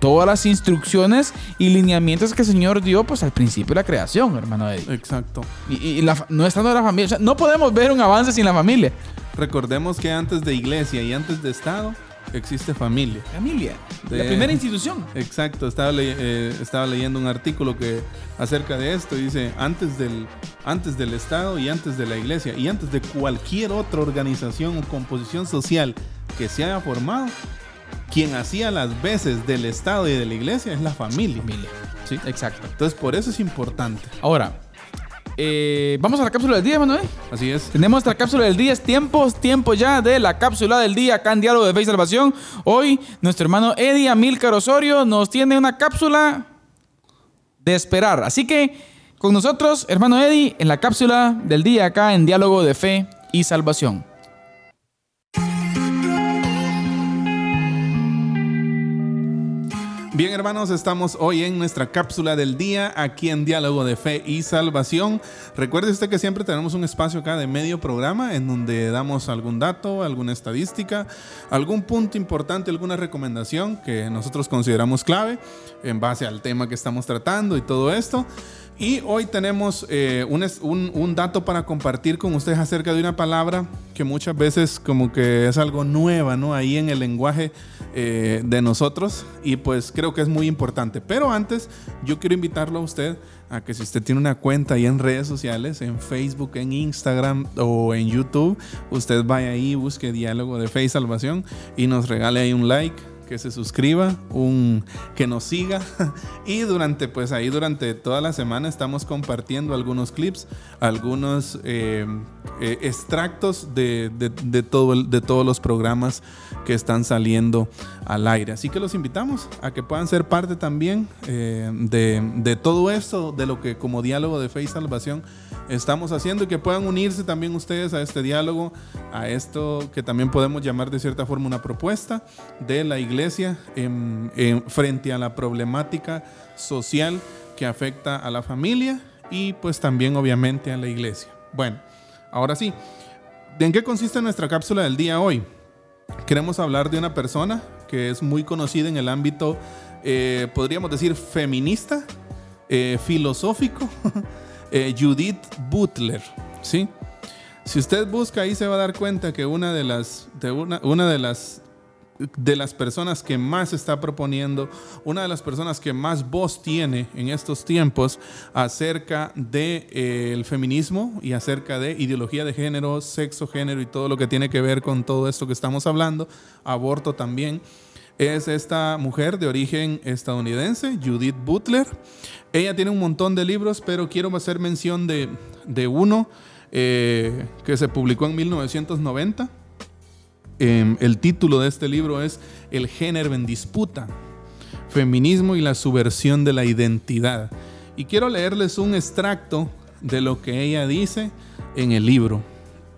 Todas las instrucciones y lineamientos que el Señor dio pues al principio de la creación, hermano Eddie. Exacto. Y, y la no estando la familia, o sea, no podemos ver un avance sin la familia. Recordemos que antes de iglesia y antes de Estado existe familia. Familia, De- la primera institución. Exacto, estaba, le- eh, estaba leyendo un artículo que acerca de esto dice antes del, antes del Estado y antes de la iglesia y antes de cualquier otra organización o composición social que se haya formado, quien hacía las veces del Estado y de la iglesia es la familia. Familia. ¿sí? Exacto. Entonces por eso es importante. Ahora, eh, vamos a la cápsula del día, Manuel. Así es. Tenemos nuestra cápsula del día, es tiempo, tiempo ya de la cápsula del día acá en Diálogo de Fe y Salvación. Hoy nuestro hermano Eddie Amílcar Osorio nos tiene una cápsula de esperar. Así que con nosotros, hermano Eddie, en la cápsula del día acá en Diálogo de Fe y Salvación. Bien hermanos, estamos hoy en nuestra cápsula del día aquí en Diálogo de Fe y Salvación. Recuerde usted que siempre tenemos un espacio acá de medio programa en donde damos algún dato, alguna estadística, algún punto importante, alguna recomendación que nosotros consideramos clave en base al tema que estamos tratando y todo esto. Y hoy tenemos eh, un, un dato para compartir con ustedes acerca de una palabra que muchas veces como que es algo nueva, ¿no? Ahí en el lenguaje eh, de nosotros y pues creo que es muy importante. Pero antes yo quiero invitarlo a usted a que si usted tiene una cuenta ahí en redes sociales, en Facebook, en Instagram o en YouTube, usted vaya ahí, busque Diálogo de Fe y Salvación y nos regale ahí un like que se suscriba, un, que nos siga y durante pues ahí durante toda la semana estamos compartiendo algunos clips, algunos eh, eh, extractos de, de- todo de todos los programas que están saliendo al aire. Así que los invitamos a que puedan ser parte también eh, de, de todo esto, de lo que como diálogo de fe y salvación estamos haciendo y que puedan unirse también ustedes a este diálogo, a esto que también podemos llamar de cierta forma una propuesta de la iglesia en- frente a la problemática social que afecta a la familia y pues también obviamente a la iglesia. Bueno, ahora sí, ¿en qué consiste nuestra cápsula del día hoy? Queremos hablar de una persona que es muy conocida en el ámbito, eh, podríamos decir, feminista, eh, filosófico, eh, Judith Butler, ¿sí? Si usted busca ahí se va a dar cuenta que una de las, de una, una de las de las personas que más está proponiendo, una de las personas que más voz tiene en estos tiempos acerca del feminismo y acerca de ideología de género, sexo, género y todo lo que tiene que ver con todo esto que estamos hablando, aborto también, es esta mujer de origen estadounidense, Judith Butler. Ella tiene un montón de libros, pero quiero hacer mención de, de uno eh, que se publicó en 1990. Eh, el título de este libro es El género en disputa, feminismo y la subversión de la identidad. Y quiero leerles un extracto de lo que ella dice en el libro.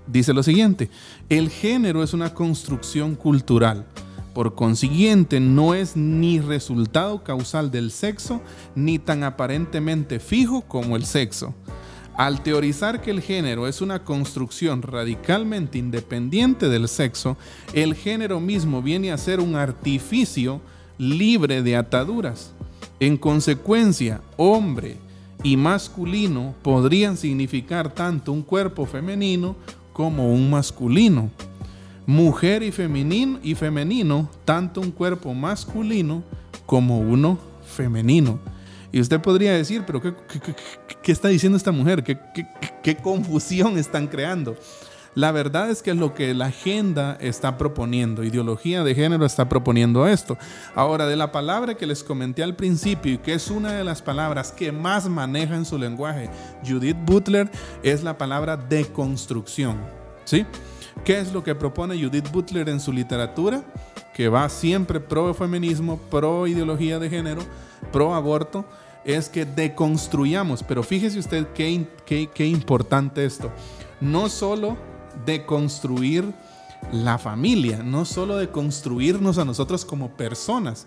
Dice lo siguiente, el género es una construcción cultural. Por consiguiente, no es ni resultado causal del sexo, ni tan aparentemente fijo como el sexo. Al teorizar que el género es una construcción radicalmente independiente del sexo, el género mismo viene a ser un artificio libre de ataduras. En consecuencia, hombre y masculino podrían significar tanto un cuerpo femenino como un masculino. Mujer y femenino, y femenino tanto un cuerpo masculino como uno femenino. Y usted podría decir, pero ¿qué, está diciendo esta mujer? ¿Qué, qué- qué confusión están creando? La verdad es que es lo que la agenda está proponiendo, ideología de género está proponiendo esto. Ahora, de la palabra que les comenté al principio y que es una de las palabras que más maneja en su lenguaje Judith Butler, es la palabra deconstrucción. ¿Sí? ¿Qué es lo que propone Judith Butler en su literatura? Que va siempre pro feminismo, pro ideología de género, pro aborto, es que deconstruyamos. Pero fíjese usted qué, qué- qué importante esto. No solo deconstruir la familia, no solo de construirnos a nosotros como personas,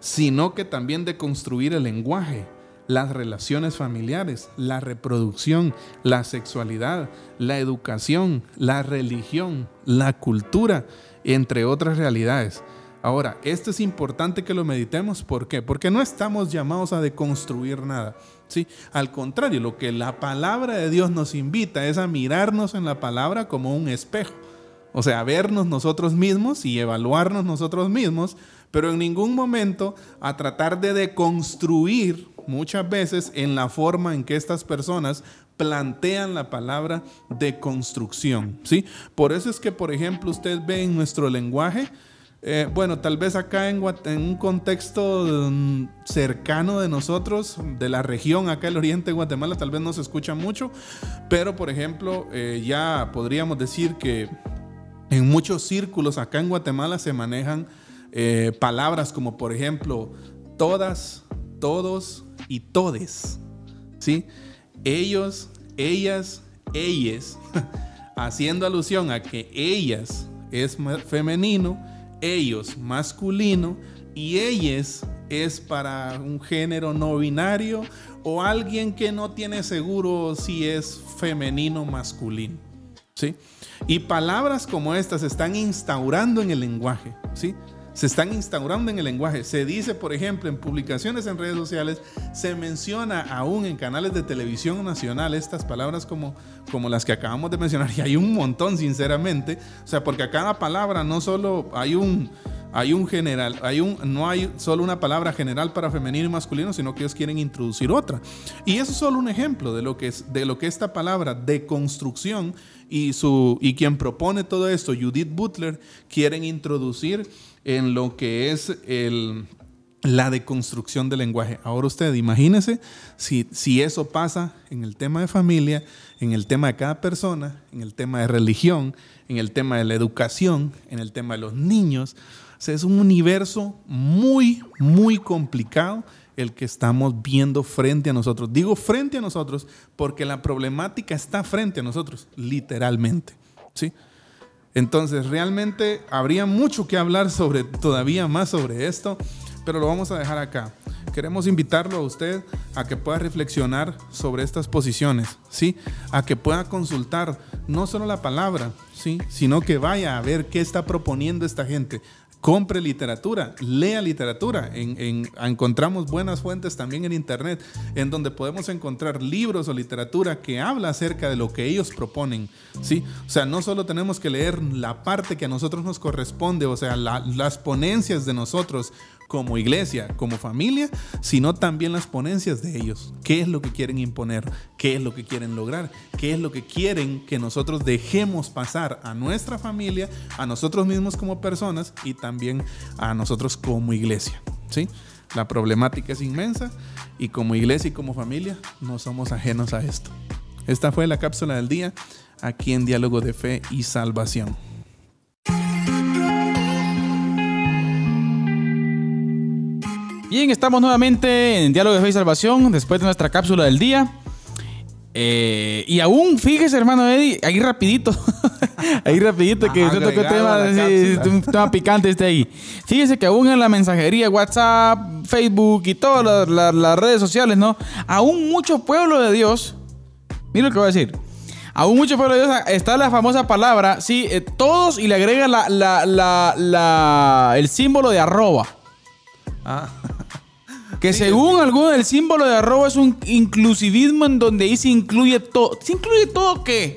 sino que también de construir el lenguaje, las relaciones familiares, la reproducción, la sexualidad, la educación, la religión, la cultura, entre otras realidades. Ahora, esto es importante que lo meditemos. ¿Por qué? Porque no estamos llamados a deconstruir nada. ¿sí? Al contrario, lo que la palabra de Dios nos invita es a mirarnos en la palabra como un espejo. O sea, vernos nosotros mismos y evaluarnos nosotros mismos, pero en ningún momento a tratar de deconstruir muchas veces en la forma en que estas personas plantean la palabra de construcción, ¿sí? Por eso es que, por ejemplo, usted ve en nuestro lenguaje, eh, bueno, tal vez acá en, un contexto mm, cercano de nosotros, de la región, acá el oriente de Guatemala, tal vez no se escucha mucho, pero por ejemplo, eh, ya podríamos decir que en muchos círculos acá en Guatemala se manejan eh, palabras como por ejemplo todas, todos y todes. ¿Sí? Ellos, ellas, ellas, haciendo alusión a que ellas es femenino, ellos masculino y ellas es para un género no binario o alguien que no tiene seguro si es femenino o masculino. ¿sí? Y palabras como estas se están instaurando en el lenguaje, ¿sí? Se están instaurando en el lenguaje. Se dice, por ejemplo, en publicaciones en redes sociales, se menciona aún en canales de televisión nacional estas palabras como, como las que acabamos de mencionar, y hay un montón, sinceramente. O sea, porque a cada palabra no solo hay un, hay un general, hay un, no hay solo una palabra general para femenino y masculino, sino que ellos quieren introducir otra. Y eso es solo un ejemplo de lo que, es, de lo que esta palabra de construcción y, su, y quien propone todo esto, Judith Butler, quieren introducir en lo que es la deconstrucción del lenguaje. Ahora usted imagínese si, si eso pasa en el tema de familia, en el tema de cada persona, en el tema de religión, en el tema de la educación, en el tema de los niños. O sea, es un universo muy, muy complicado el que estamos viendo frente a nosotros. Digo frente a nosotros porque la problemática está frente a nosotros, literalmente. ¿sí? Entonces, realmente habría mucho que hablar sobre, todavía más sobre esto, pero lo vamos a dejar acá. Queremos invitarlo a usted a que pueda reflexionar sobre estas posiciones, ¿sí? A que pueda consultar no solo la palabra, ¿sí? Sino que vaya a ver qué está proponiendo esta gente. Compre literatura, lea literatura. En, en- encontramos buenas fuentes también en internet, en donde podemos encontrar libros o literatura que habla acerca de lo que ellos proponen. ¿sí? O sea, no solo tenemos que leer la parte que a nosotros nos corresponde, o sea, la- las ponencias de nosotros como iglesia, como familia, sino también las ponencias de ellos. ¿Qué es lo que quieren imponer? ¿Qué es lo que quieren lograr? ¿Qué es lo que quieren que nosotros dejemos pasar a nuestra familia, a nosotros mismos como personas y también a nosotros como iglesia? ¿Sí? La problemática es inmensa y como iglesia y como familia no somos ajenos a esto. Esta fue la cápsula del día aquí en Diálogo de Fe y Salvación. Bien, estamos nuevamente en Diálogo de Fe y Salvación después de nuestra cápsula del día. Eh, y aún, fíjese, hermano Eddie, ahí rapidito, ahí rapidito que Ah, usted tocó agregado a la tema, sí, un tema picante este ahí. Fíjese que aún en la mensajería, WhatsApp, Facebook y todas las, las- las redes sociales, ¿no? Aún mucho pueblo de Dios, mira lo que voy a decir. Aún mucho pueblo de Dios está la famosa palabra, sí, eh, todos y le agrega la- la- el símbolo de arroba. Ah, Que según algunos el símbolo de arroba es un inclusivismo en donde ahí se incluye todo. ¿Se incluye todo qué?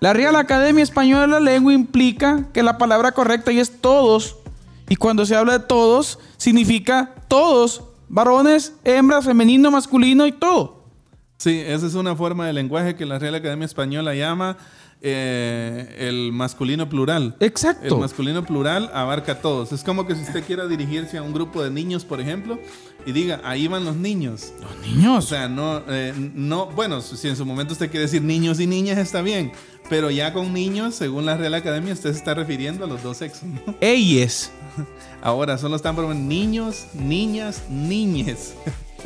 La Real Academia Española de la Lengua implica que la palabra correcta ahí es todos. Y cuando se habla de todos, significa todos. Varones, hembras, femenino, masculino y todo. sí, esa es una forma de lenguaje que la Real Academia Española llama eh, el masculino plural. Exacto. El masculino plural abarca a todos. Es como que si usted quiera dirigirse a un grupo de niños, por ejemplo, y diga, ahí van los niños. Los O niños. sea, no, eh, no, bueno, si en su momento usted quiere decir niños y niñas, está bien. Pero ya con niños, según la Real Academia, usted se está refiriendo a los dos sexos. ¿no? Ellos. Ahora solo están proponiendo niños, niñas, niñes.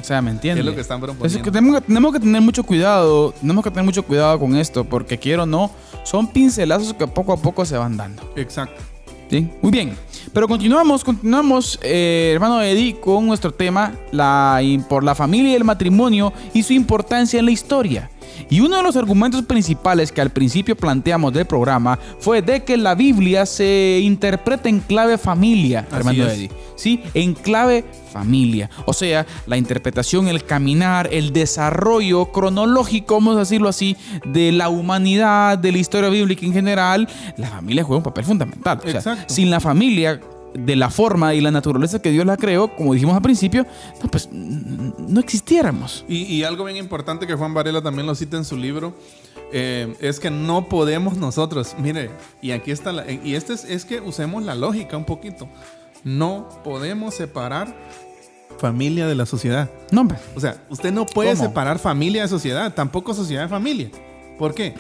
O sea, ¿me entiendes? Es lo que están proponiendo. que tenemos, que, tenemos que tener mucho cuidado, tenemos que tener mucho cuidado con esto, porque quiero o no, son pincelazos que poco a poco se van dando. Exacto. ¿sí? Muy bien, pero continuamos, continuamos, eh, hermano Eddie, con nuestro tema, la, por la familia y el matrimonio y su importancia en la historia. Y uno de los argumentos principales que al principio planteamos del programa fue de que la Biblia se interpreta en clave familia, es. Eddie. ¿sí? En clave familia. O sea, la interpretación, el caminar, el desarrollo cronológico, vamos a decirlo así, de la humanidad, de la historia bíblica en general, la familia juega un papel fundamental. O sea, Exacto. sin la familia, de la forma y la naturaleza que Dios la creó, como dijimos al principio, no, pues no existiéramos. Y, y algo bien importante que Juan Varela también lo cita en su libro eh, es que no podemos nosotros, mire, y aquí está, la, y este es, es que usemos la lógica un poquito. No podemos separar familia de la sociedad. No, hombre. O sea, usted no puede ¿Cómo? separar familia de sociedad, tampoco sociedad de familia. ¿Por qué?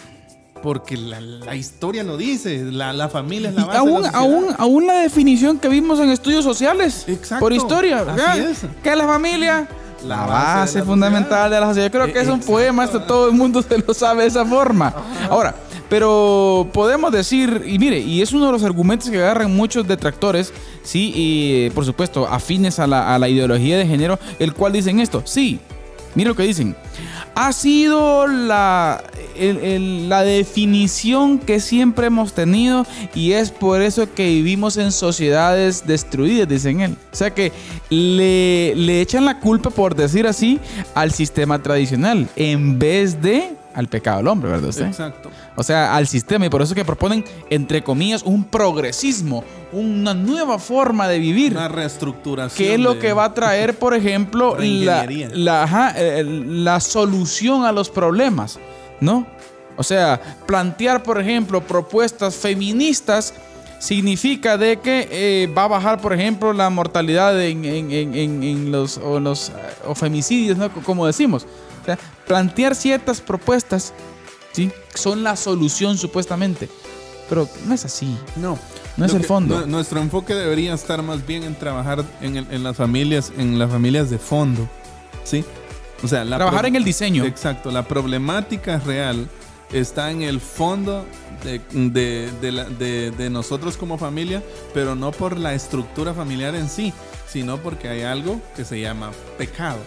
Porque la, la historia lo dice, la, la familia es la Y base aún, de la aún, aún la definición que vimos en estudios sociales Exacto. por historia, es. que la familia, La base de fundamental de la sociedad. Yo creo que es un poema, esto todo el mundo se lo sabe de esa forma. Ahora, pero podemos decir, y mire, y es uno de los argumentos que agarran muchos detractores, sí, y por supuesto, afines a la, a la ideología de género, el cual dicen esto, sí, mire lo que dicen. Ha sido la, la definición que siempre hemos tenido y es por eso que vivimos en sociedades destruidas, dicen él. O sea que le, le echan la culpa, por decir así, al sistema tradicional en vez de al pecado del hombre, ¿verdad usted? Exacto. O sea, al sistema y por eso que proponen, entre comillas, un progresismo, una nueva forma de vivir. Una reestructuración. ¿Qué es lo de- que va a traer, por ejemplo, la, Reingeniería. la, ajá, eh, la solución a los problemas? ¿No? O sea, plantear, por ejemplo, propuestas feministas significa de que eh, va a bajar, por ejemplo, la mortalidad en, en- en- en- en los, o los eh, o femicidios, ¿no? Como decimos. Sea, plantear ciertas propuestas, ¿sí? Son la solución supuestamente. Pero no es así. No. No es el fondo. nu- nuestro enfoque debería estar más bien en trabajar en, el- en las familias, en las familias de fondo. ¿Sí? O sea, la Trabajar en el diseño. Exacto. La problemática real está en el fondo de, de- de la- de- de nosotros como familia, pero no por la estructura familiar en sí, sino porque hay algo que se llama pecado.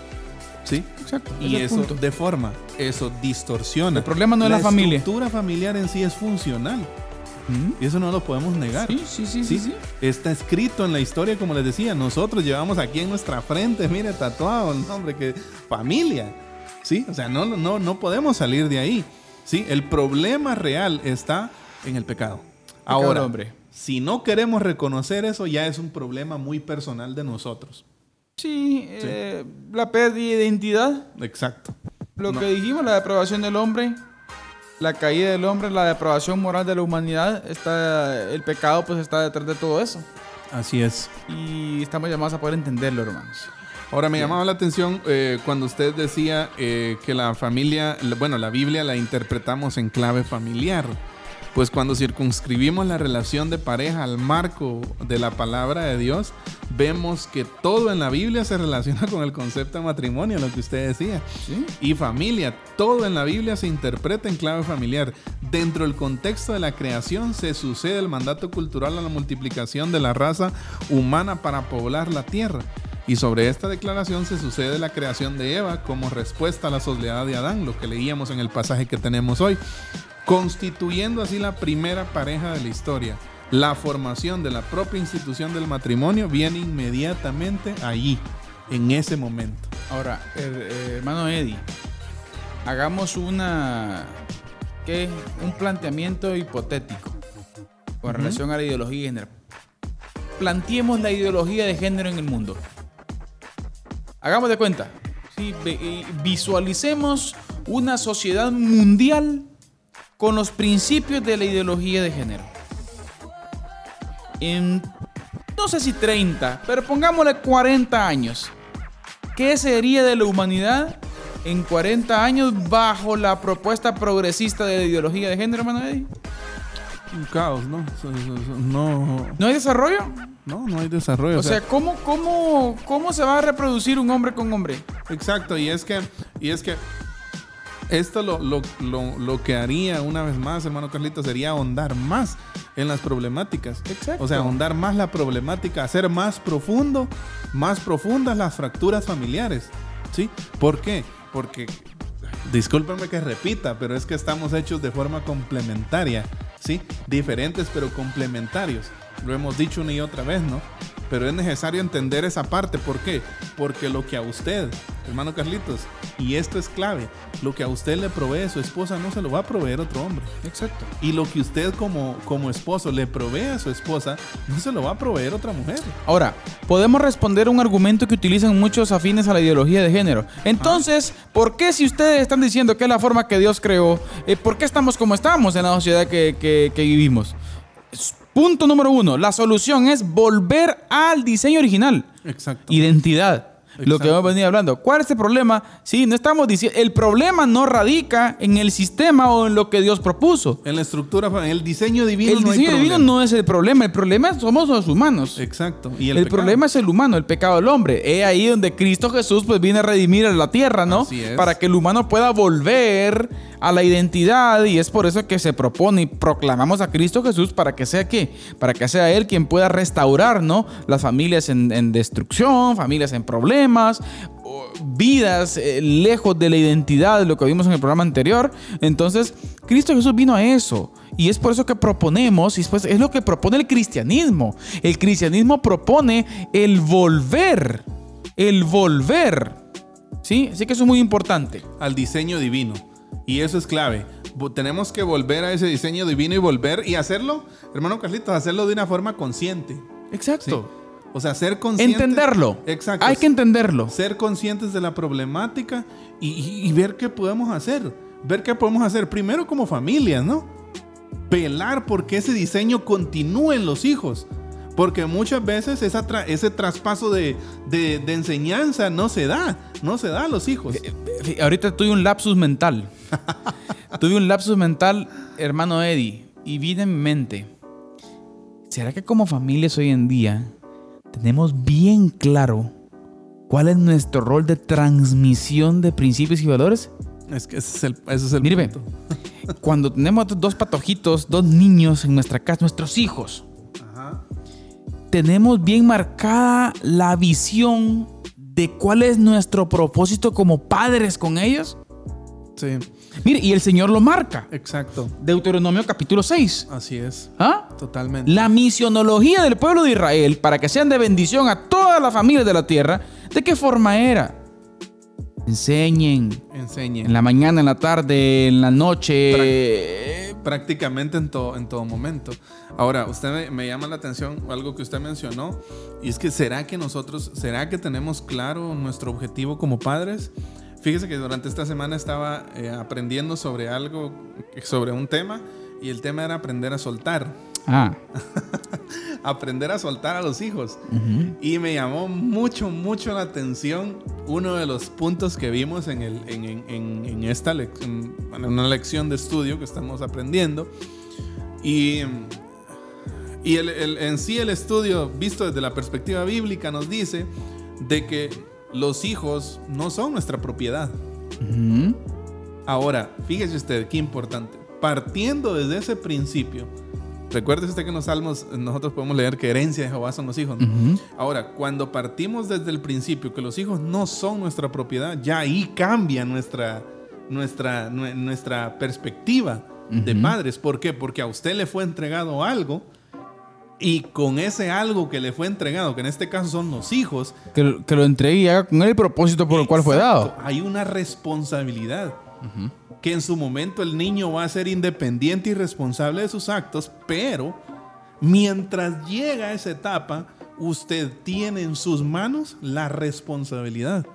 ¿Sí? Exacto. Y eso punto. deforma, eso distorsiona. El problema no es la familia. La estructura familiar en sí es funcional. Y eso no lo podemos negar. Sí, sí, sí, sí, sí. Está escrito en la historia, como les decía, nosotros llevamos aquí en nuestra frente, mire, tatuado el nombre que familia. Sí, o sea, no, no, no podemos salir de ahí. Sí, el problema real está en el pecado. Ahora, hombre. si no queremos reconocer eso, ya es un problema muy personal de nosotros. Sí, eh, la pérdida de identidad, Exacto. lo No. que dijimos, la depravación del hombre, la caída del hombre, la depravación moral de la humanidad, está, el pecado pues está detrás de todo eso. Así es. Y estamos llamados a poder entenderlo, hermanos. Ahora me llamaba la atención eh, cuando usted decía eh, que la familia, bueno, la Biblia la interpretamos en clave familiar. Pues cuando circunscribimos la relación de pareja al marco de la palabra de Dios, vemos que todo en la Biblia se relaciona con el concepto de matrimonio, lo que usted decía. ¿Sí? Y familia, todo en la Biblia se interpreta en clave familiar. Dentro del contexto de la creación se sucede el mandato cultural a la multiplicación de la raza humana para poblar la tierra. Y sobre esta declaración se sucede la creación de Eva como respuesta a la soledad de Adán, lo que leíamos en el pasaje que tenemos hoy, constituyendo así la primera pareja de la historia. La formación de la propia institución del matrimonio viene inmediatamente allí, en ese momento. Ahora, her- eh, hermano Eddie, hagamos una. ¿Qué? Un planteamiento hipotético con relación a la ideología de género. Planteemos la ideología de género en el mundo. Hagamos de cuenta. Sí, y visualicemos una sociedad mundial con los principios de la ideología de género. En, no sé si 30, pero pongámosle 40 años. ¿Qué sería de la humanidad en 40 años bajo la propuesta progresista de la ideología de género, hermano Eddie? Un caos, ¿no? No, ¿No hay desarrollo? no, no hay desarrollo. O sea, ¿cómo, cómo, ¿cómo se va a reproducir un hombre con hombre? Exacto, y es que, y es que esto lo, lo, lo, lo que haría una vez más, hermano Carlito, sería ahondar más en las problemáticas. Exacto. O sea, ahondar más la problemática, hacer más profundo, más profundas las fracturas familiares. ¿Sí? ¿Por qué? Porque, discúlpenme que repita, pero es que estamos hechos de forma complementaria. ¿Sí? Diferentes pero complementarios. Lo hemos dicho una y otra vez, ¿no? Pero es necesario entender esa parte. ¿Por qué? Porque lo que a usted, hermano Carlitos, y esto es clave, lo que a usted le provee su esposa no se lo va a proveer otro hombre. Exacto. Y lo que usted como, como esposo le provee a su esposa, no se lo va a proveer otra mujer. Ahora, podemos responder un argumento que utilizan muchos afines a la ideología de género. Entonces, ¿por qué si ustedes están diciendo que es la forma que Dios creó, eh, por qué estamos como estamos en la sociedad que, que- que vivimos? Punto número uno, la solución es volver al diseño original. Exacto. Identidad. Lo que hemos venido hablando. ¿Cuál es el problema? Sí, no estamos diciendo. El problema no radica en el sistema o en lo que Dios propuso. En la estructura, en el diseño divino. el no hay diseño divino problema. no es el problema. El problema somos los humanos. Exacto. Y El, problema es el humano, el pecado del hombre. Es ahí donde Cristo Jesús pues viene a redimir a la tierra, ¿no? Así es. Para que el humano pueda volver a la identidad y es por eso que se propone y proclamamos a Cristo Jesús para que sea qué? Para que sea Él quien pueda restaurar, ¿no? Las familias en, destrucción, familias en problemas, vidas eh, lejos de la identidad de lo que vimos en el programa anterior. Entonces, Cristo Jesús vino a eso. Y es por eso que proponemos, y después es lo que propone el cristianismo. El cristianismo propone el volver. El volver. ¿Sí? Así que eso es muy importante. al diseño divino. Y eso es clave. Tenemos que volver a ese diseño divino y volver y hacerlo, hermano Carlitos, hacerlo de una forma consciente. Exacto. Sí. O sea, ser conscientes. Entenderlo. Exacto. Hay que entenderlo. Ser conscientes de la problemática y, y- y ver qué podemos hacer. Ver qué podemos hacer primero como familias, ¿no? Velar porque ese diseño continúe en los hijos. Porque muchas veces esa tra- ese traspaso de, de- de enseñanza no se da. No se da a los hijos. Fí- Ahorita tuve un lapsus mental. tuve un lapsus mental, hermano Eddie, y vine en mi mente. ¿Será que como familias hoy en día tenemos bien claro cuál es nuestro rol de transmisión de principios y valores? Es que ese es el, ese es el Mire, ve, punto. cuando tenemos dos patojitos, dos niños en nuestra casa, nuestros hijos. Tenemos bien marcada la visión de cuál es nuestro propósito como padres con ellos. Sí, Mire, y el Señor lo marca. exacto. Deuteronomio capítulo 6. Así es. ¿Ah? Totalmente. La misionología del pueblo de Israel para que sean de bendición a todas las familias de la tierra, ¿de qué forma era? Enseñen Enseñe. en la mañana, en la tarde, en la noche. Prácticamente en todo, en todo momento. Ahora, usted me, me llama la atención algo que usted mencionó, y es que ¿será que nosotros, será que tenemos claro nuestro objetivo como padres? Fíjese que durante esta semana estaba eh, aprendiendo sobre algo, sobre un tema, y el tema era aprender a soltar. Ah, aprender a soltar a los hijos. Y me llamó mucho, mucho la atención uno de los puntos que vimos en, el, en, en- en- en esta una lección de estudio que estamos aprendiendo. Y, y el- el- en sí el estudio, visto desde la perspectiva bíblica, nos dice de que los hijos no son nuestra propiedad. Ahora, fíjese usted qué importante. Partiendo desde ese principio, recuerde usted que en los salmos nosotros podemos leer que herencia de Jehová son los hijos. ¿no? Ujú. Ahora, cuando partimos desde el principio que los hijos no son nuestra propiedad, ya ahí cambia nuestra, nuestra, nue- nuestra perspectiva de Ujú. padres. ¿Por qué? Porque a usted le fue entregado algo Y con ese algo que le fue entregado, que en este caso son los hijos, Que, lo- que lo entregue y haga con el propósito por el cual fue dado. Exacto, Hay una responsabilidad. Que en su momento el niño va a ser independiente y responsable de sus actos, pero mientras llega a esa etapa, usted tiene en sus manos la responsabilidad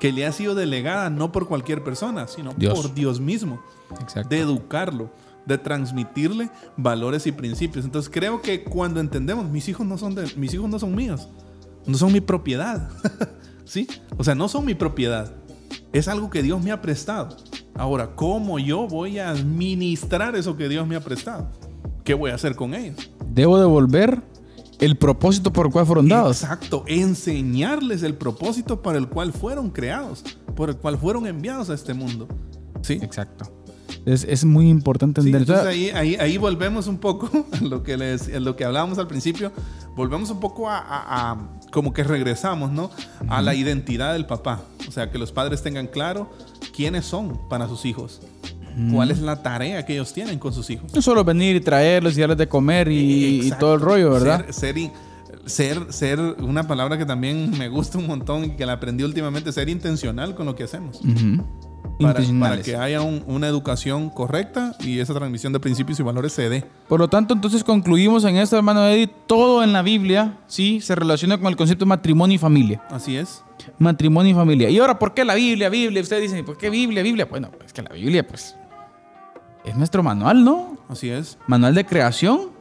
que le ha sido delegada no por cualquier persona, sino Dios. por Dios mismo, Exacto. de educarlo, de transmitirle valores y principios. Entonces creo que cuando entendemos, mis hijos no son de, mis hijos no son míos, no son mi propiedad, ¿sí? O sea, no son mi propiedad. Es algo que Dios me ha prestado. Ahora, ¿cómo yo voy a administrar eso que Dios me ha prestado? ¿Qué voy a hacer con ellos? Debo devolver el propósito por el cual fueron dados. Exacto, enseñarles el propósito para el cual fueron creados, por el cual fueron enviados a este mundo. ¿Sí? Exacto. Es, es muy importante Sí, entender. entonces ahí, ahí, ahí volvemos un poco a lo que, les, a lo que hablábamos al principio, volvemos un poco a, a- a- como que regresamos, ¿no? A la identidad del papá. O sea, que los padres tengan claro quiénes son para sus hijos, cuál es la tarea que ellos tienen con sus hijos. no solo venir y traerlos y darles de comer y, todo el rollo, ¿verdad? Ser, ser, ser, ser una palabra que también me gusta un montón y que la aprendí últimamente, ser intencional con lo que hacemos. Ujú. Para, que haya un- una educación correcta y esa transmisión de principios y valores se dé. Por lo tanto, entonces concluimos en esto, hermano Eddie, todo en la Biblia, sí, se relaciona con el concepto de matrimonio y familia. Así es. Matrimonio y familia. Y ahora, ¿por qué la Biblia, Biblia? Ustedes dicen, ¿por qué Biblia, Biblia? Bueno, es que la Biblia, pues, es nuestro manual, ¿no? Así es. Manual de creación.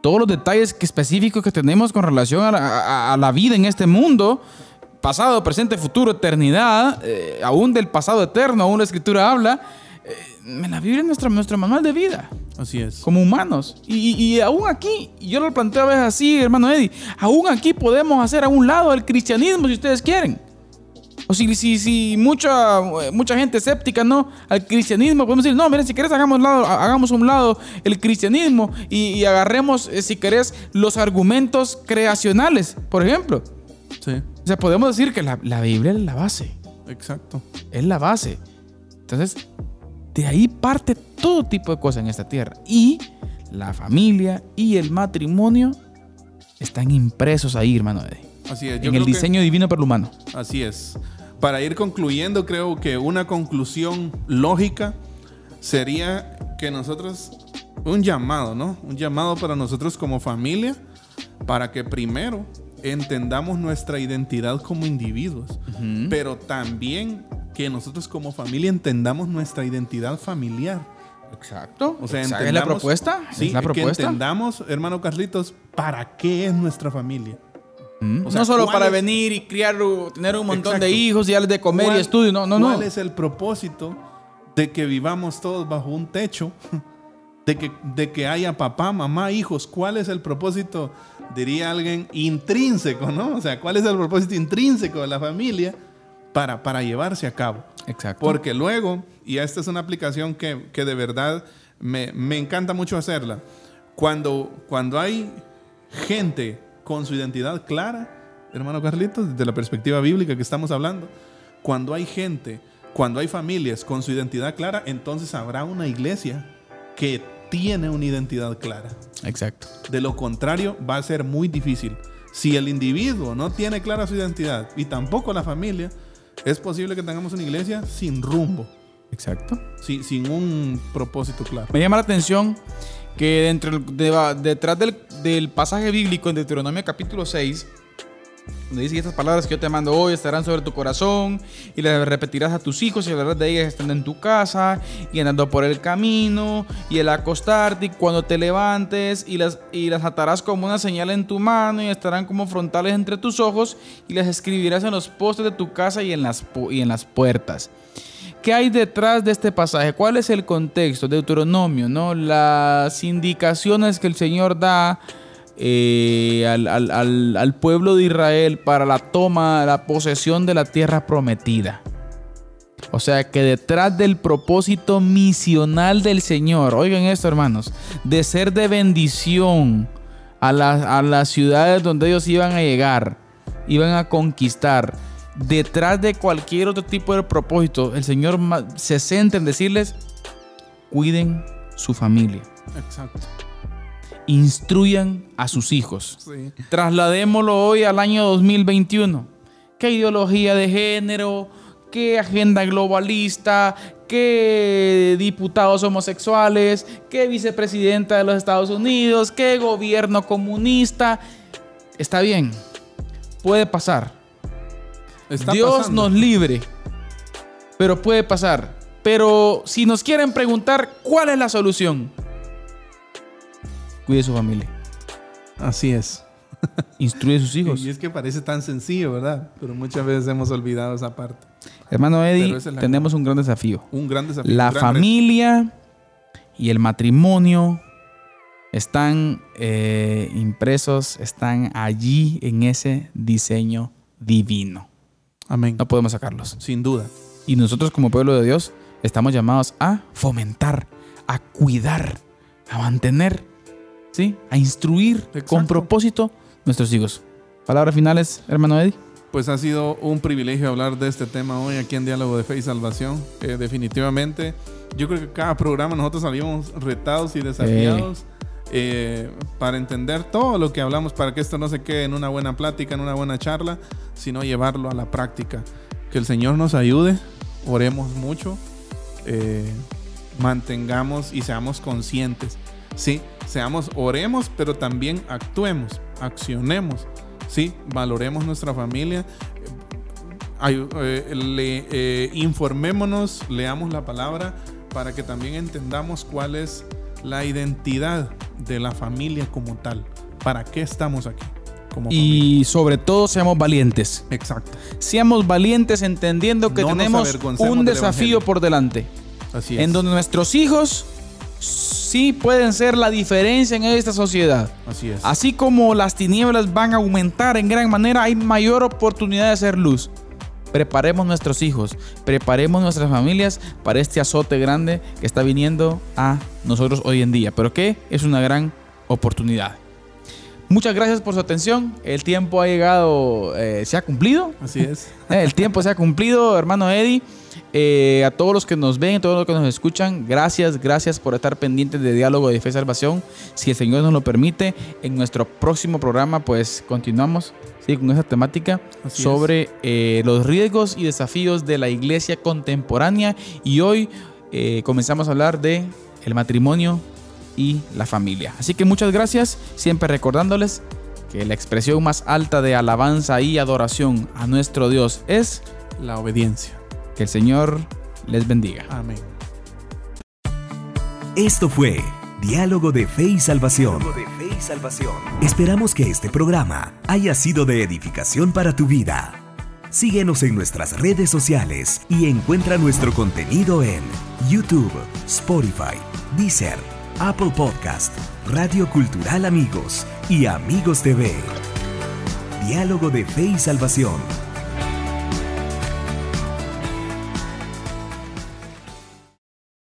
Todos los detalles que- específicos que tenemos con relación a la, a- a la vida en este mundo, pasado, presente, futuro, eternidad, eh, aún del pasado eterno, aún la escritura habla. eh, la Biblia es nuestra, nuestro manual de vida Así es. como humanos. Y, y- y aún aquí, yo lo planteo a veces así, hermano Eddie, aún aquí podemos hacer a un lado el cristianismo si ustedes quieren. O si, si, si mucha, mucha gente escéptica, ¿no? Al cristianismo, podemos decir, no, miren, si querés hagamos, lado, hagamos un lado el cristianismo y, y agarremos, eh, si querés, los argumentos creacionales, por ejemplo. Sí. O sea, podemos decir que la, la Biblia es la base, Exacto. es la base. Entonces, de ahí parte todo tipo de cosas en esta tierra. Y la familia y el matrimonio están impresos ahí, hermano. Así es. Yo En el que- diseño divino para el humano. Así es. Para ir concluyendo, creo que una conclusión lógica sería que nosotros, un llamado, ¿no? Un llamado para nosotros como familia, para que primero entendamos nuestra identidad como individuos, pero también que nosotros como familia entendamos nuestra identidad familiar. Exacto. O sea, ¿es la propuesta? Sí, ¿Es la que propuesta? entendamos, hermano Carlitos, para qué es nuestra familia. Mm. o sea, no solo ¿cuál para es- venir y criar, uh, tener un montón Exacto. de hijos y darles de comer y ¿Cuál- estudio. No, no, no. ¿Cuál es el propósito de que vivamos todos bajo un techo? De que, de que haya papá, mamá, hijos. ¿Cuál es el propósito, diría alguien, intrínseco, ¿no? O sea, ¿cuál es el propósito intrínseco de la familia para, para llevarse a cabo? Exacto. Porque luego, y esta es una aplicación que, que de verdad me, me encanta mucho hacerla, cuando, cuando hay gente con su identidad clara, hermano Carlitos, desde la perspectiva bíblica que estamos hablando, cuando hay gente, cuando hay familias con su identidad clara, entonces habrá una iglesia que tiene una identidad clara. Exacto. De lo contrario, va a ser muy difícil. Si el individuo no tiene clara su identidad y tampoco la familia, es posible que tengamos una iglesia sin rumbo, Exacto. sin, sin un propósito claro. Me llama la atención que dentro, de- detrás del, del pasaje bíblico en Deuteronomio capítulo 6, donde dice "Y estas palabras que yo te mando hoy estarán sobre tu corazón y las repetirás a tus hijos y hablarás de ellas estando en tu casa y andando por el camino y el acostarte y cuando te levantes y las, y las atarás como una señal en tu mano y estarán como frontales entre tus ojos y las escribirás en los postes de tu casa y en las, y en las puertas. ¿Qué hay detrás de este pasaje? ¿Cuál es el contexto? Deuteronomio, ¿no? Las indicaciones que el Señor da eh, al, al- al- pueblo de Israel para la toma, la posesión de la tierra prometida. O sea que detrás del propósito misional del Señor, oigan esto hermanos, de ser de bendición a, la- a las ciudades donde ellos iban a llegar, iban a conquistar, detrás de cualquier otro tipo de propósito, el Señor se centra en decirles, cuiden su familia. Exacto. Instruyan a sus hijos. Sí. Trasladémoslo hoy al año 2021. ¿Qué ideología de género? ¿Qué agenda globalista? ¿Qué diputados homosexuales? ¿Qué vicepresidenta de los Estados Unidos? ¿Qué gobierno comunista? Está bien, puede pasar. Está Dios pasando. nos libre, pero puede pasar. Pero si nos quieren preguntar cuál es la solución, cuide su familia, Así es. instruye a sus hijos. Y es que parece tan sencillo, ¿verdad? Pero muchas veces hemos olvidado esa parte. Hermano Eddie, es tenemos un gran desafío. Un gran desafío. La reto. familia y el matrimonio están eh, impresos, están allí en ese diseño divino. Amén. No podemos sacarlos. Sin duda. Y nosotros como pueblo de Dios estamos llamados a fomentar, a cuidar, a mantener, ¿sí? A instruir con propósito nuestros hijos. Palabras finales, hermano Eddie. Pues ha sido un privilegio hablar de este tema hoy aquí en Diálogo de Fe y Salvación. Eh, definitivamente, yo creo que cada programa nosotros salimos retados y desafiados eh, para entender todo lo que hablamos, para que esto no se quede en una buena plática, en una buena charla, sino llevarlo a la práctica. Que el Señor nos ayude, oremos mucho, eh, mantengamos y seamos conscientes. Sí, seamos, oremos, pero también actuemos, accionemos. Sí, valoremos nuestra familia. Ay- eh, le- eh, informémonos, leamos la palabra para que también entendamos cuál es la identidad de la familia como tal. ¿Para qué estamos aquí? Como Y sobre todo seamos valientes. Exacto. Seamos valientes entendiendo que No tenemos un desafío por delante. Así es. En donde nuestros hijos sí pueden ser la diferencia en esta sociedad. Así es. Así como las tinieblas van a aumentar en gran manera, hay mayor oportunidad de hacer luz. Preparemos nuestros hijos, preparemos nuestras familias para este azote grande que está viniendo a nosotros hoy en día, pero que es una gran oportunidad. Muchas gracias por su atención. El tiempo ha llegado, eh, se ha cumplido. Así es. El tiempo se ha cumplido, hermano Eddie. Eh, a todos los que nos ven, a todos los que nos escuchan, gracias, gracias por estar pendientes de Diálogo de Fe y Salvación. Si el Señor nos lo permite, en nuestro próximo programa, pues continuamos ¿sí? con esa temática Así sobre eh, los riesgos y desafíos de la iglesia contemporánea. Y hoy eh, comenzamos a hablar de el matrimonio y la familia. Así que muchas gracias, siempre recordándoles que la expresión más alta de alabanza y adoración a nuestro Dios es La obediencia. Que el Señor les bendiga. Amén. Esto fue Diálogo de Fe y Salvación. Esperamos que este programa haya sido de edificación para tu vida. Síguenos en nuestras redes sociales y encuentra nuestro contenido en YouTube, Spotify, Deezer, Apple Podcast, Radio Cultural Amigos y Amigos TV. Diálogo de Fe y Salvación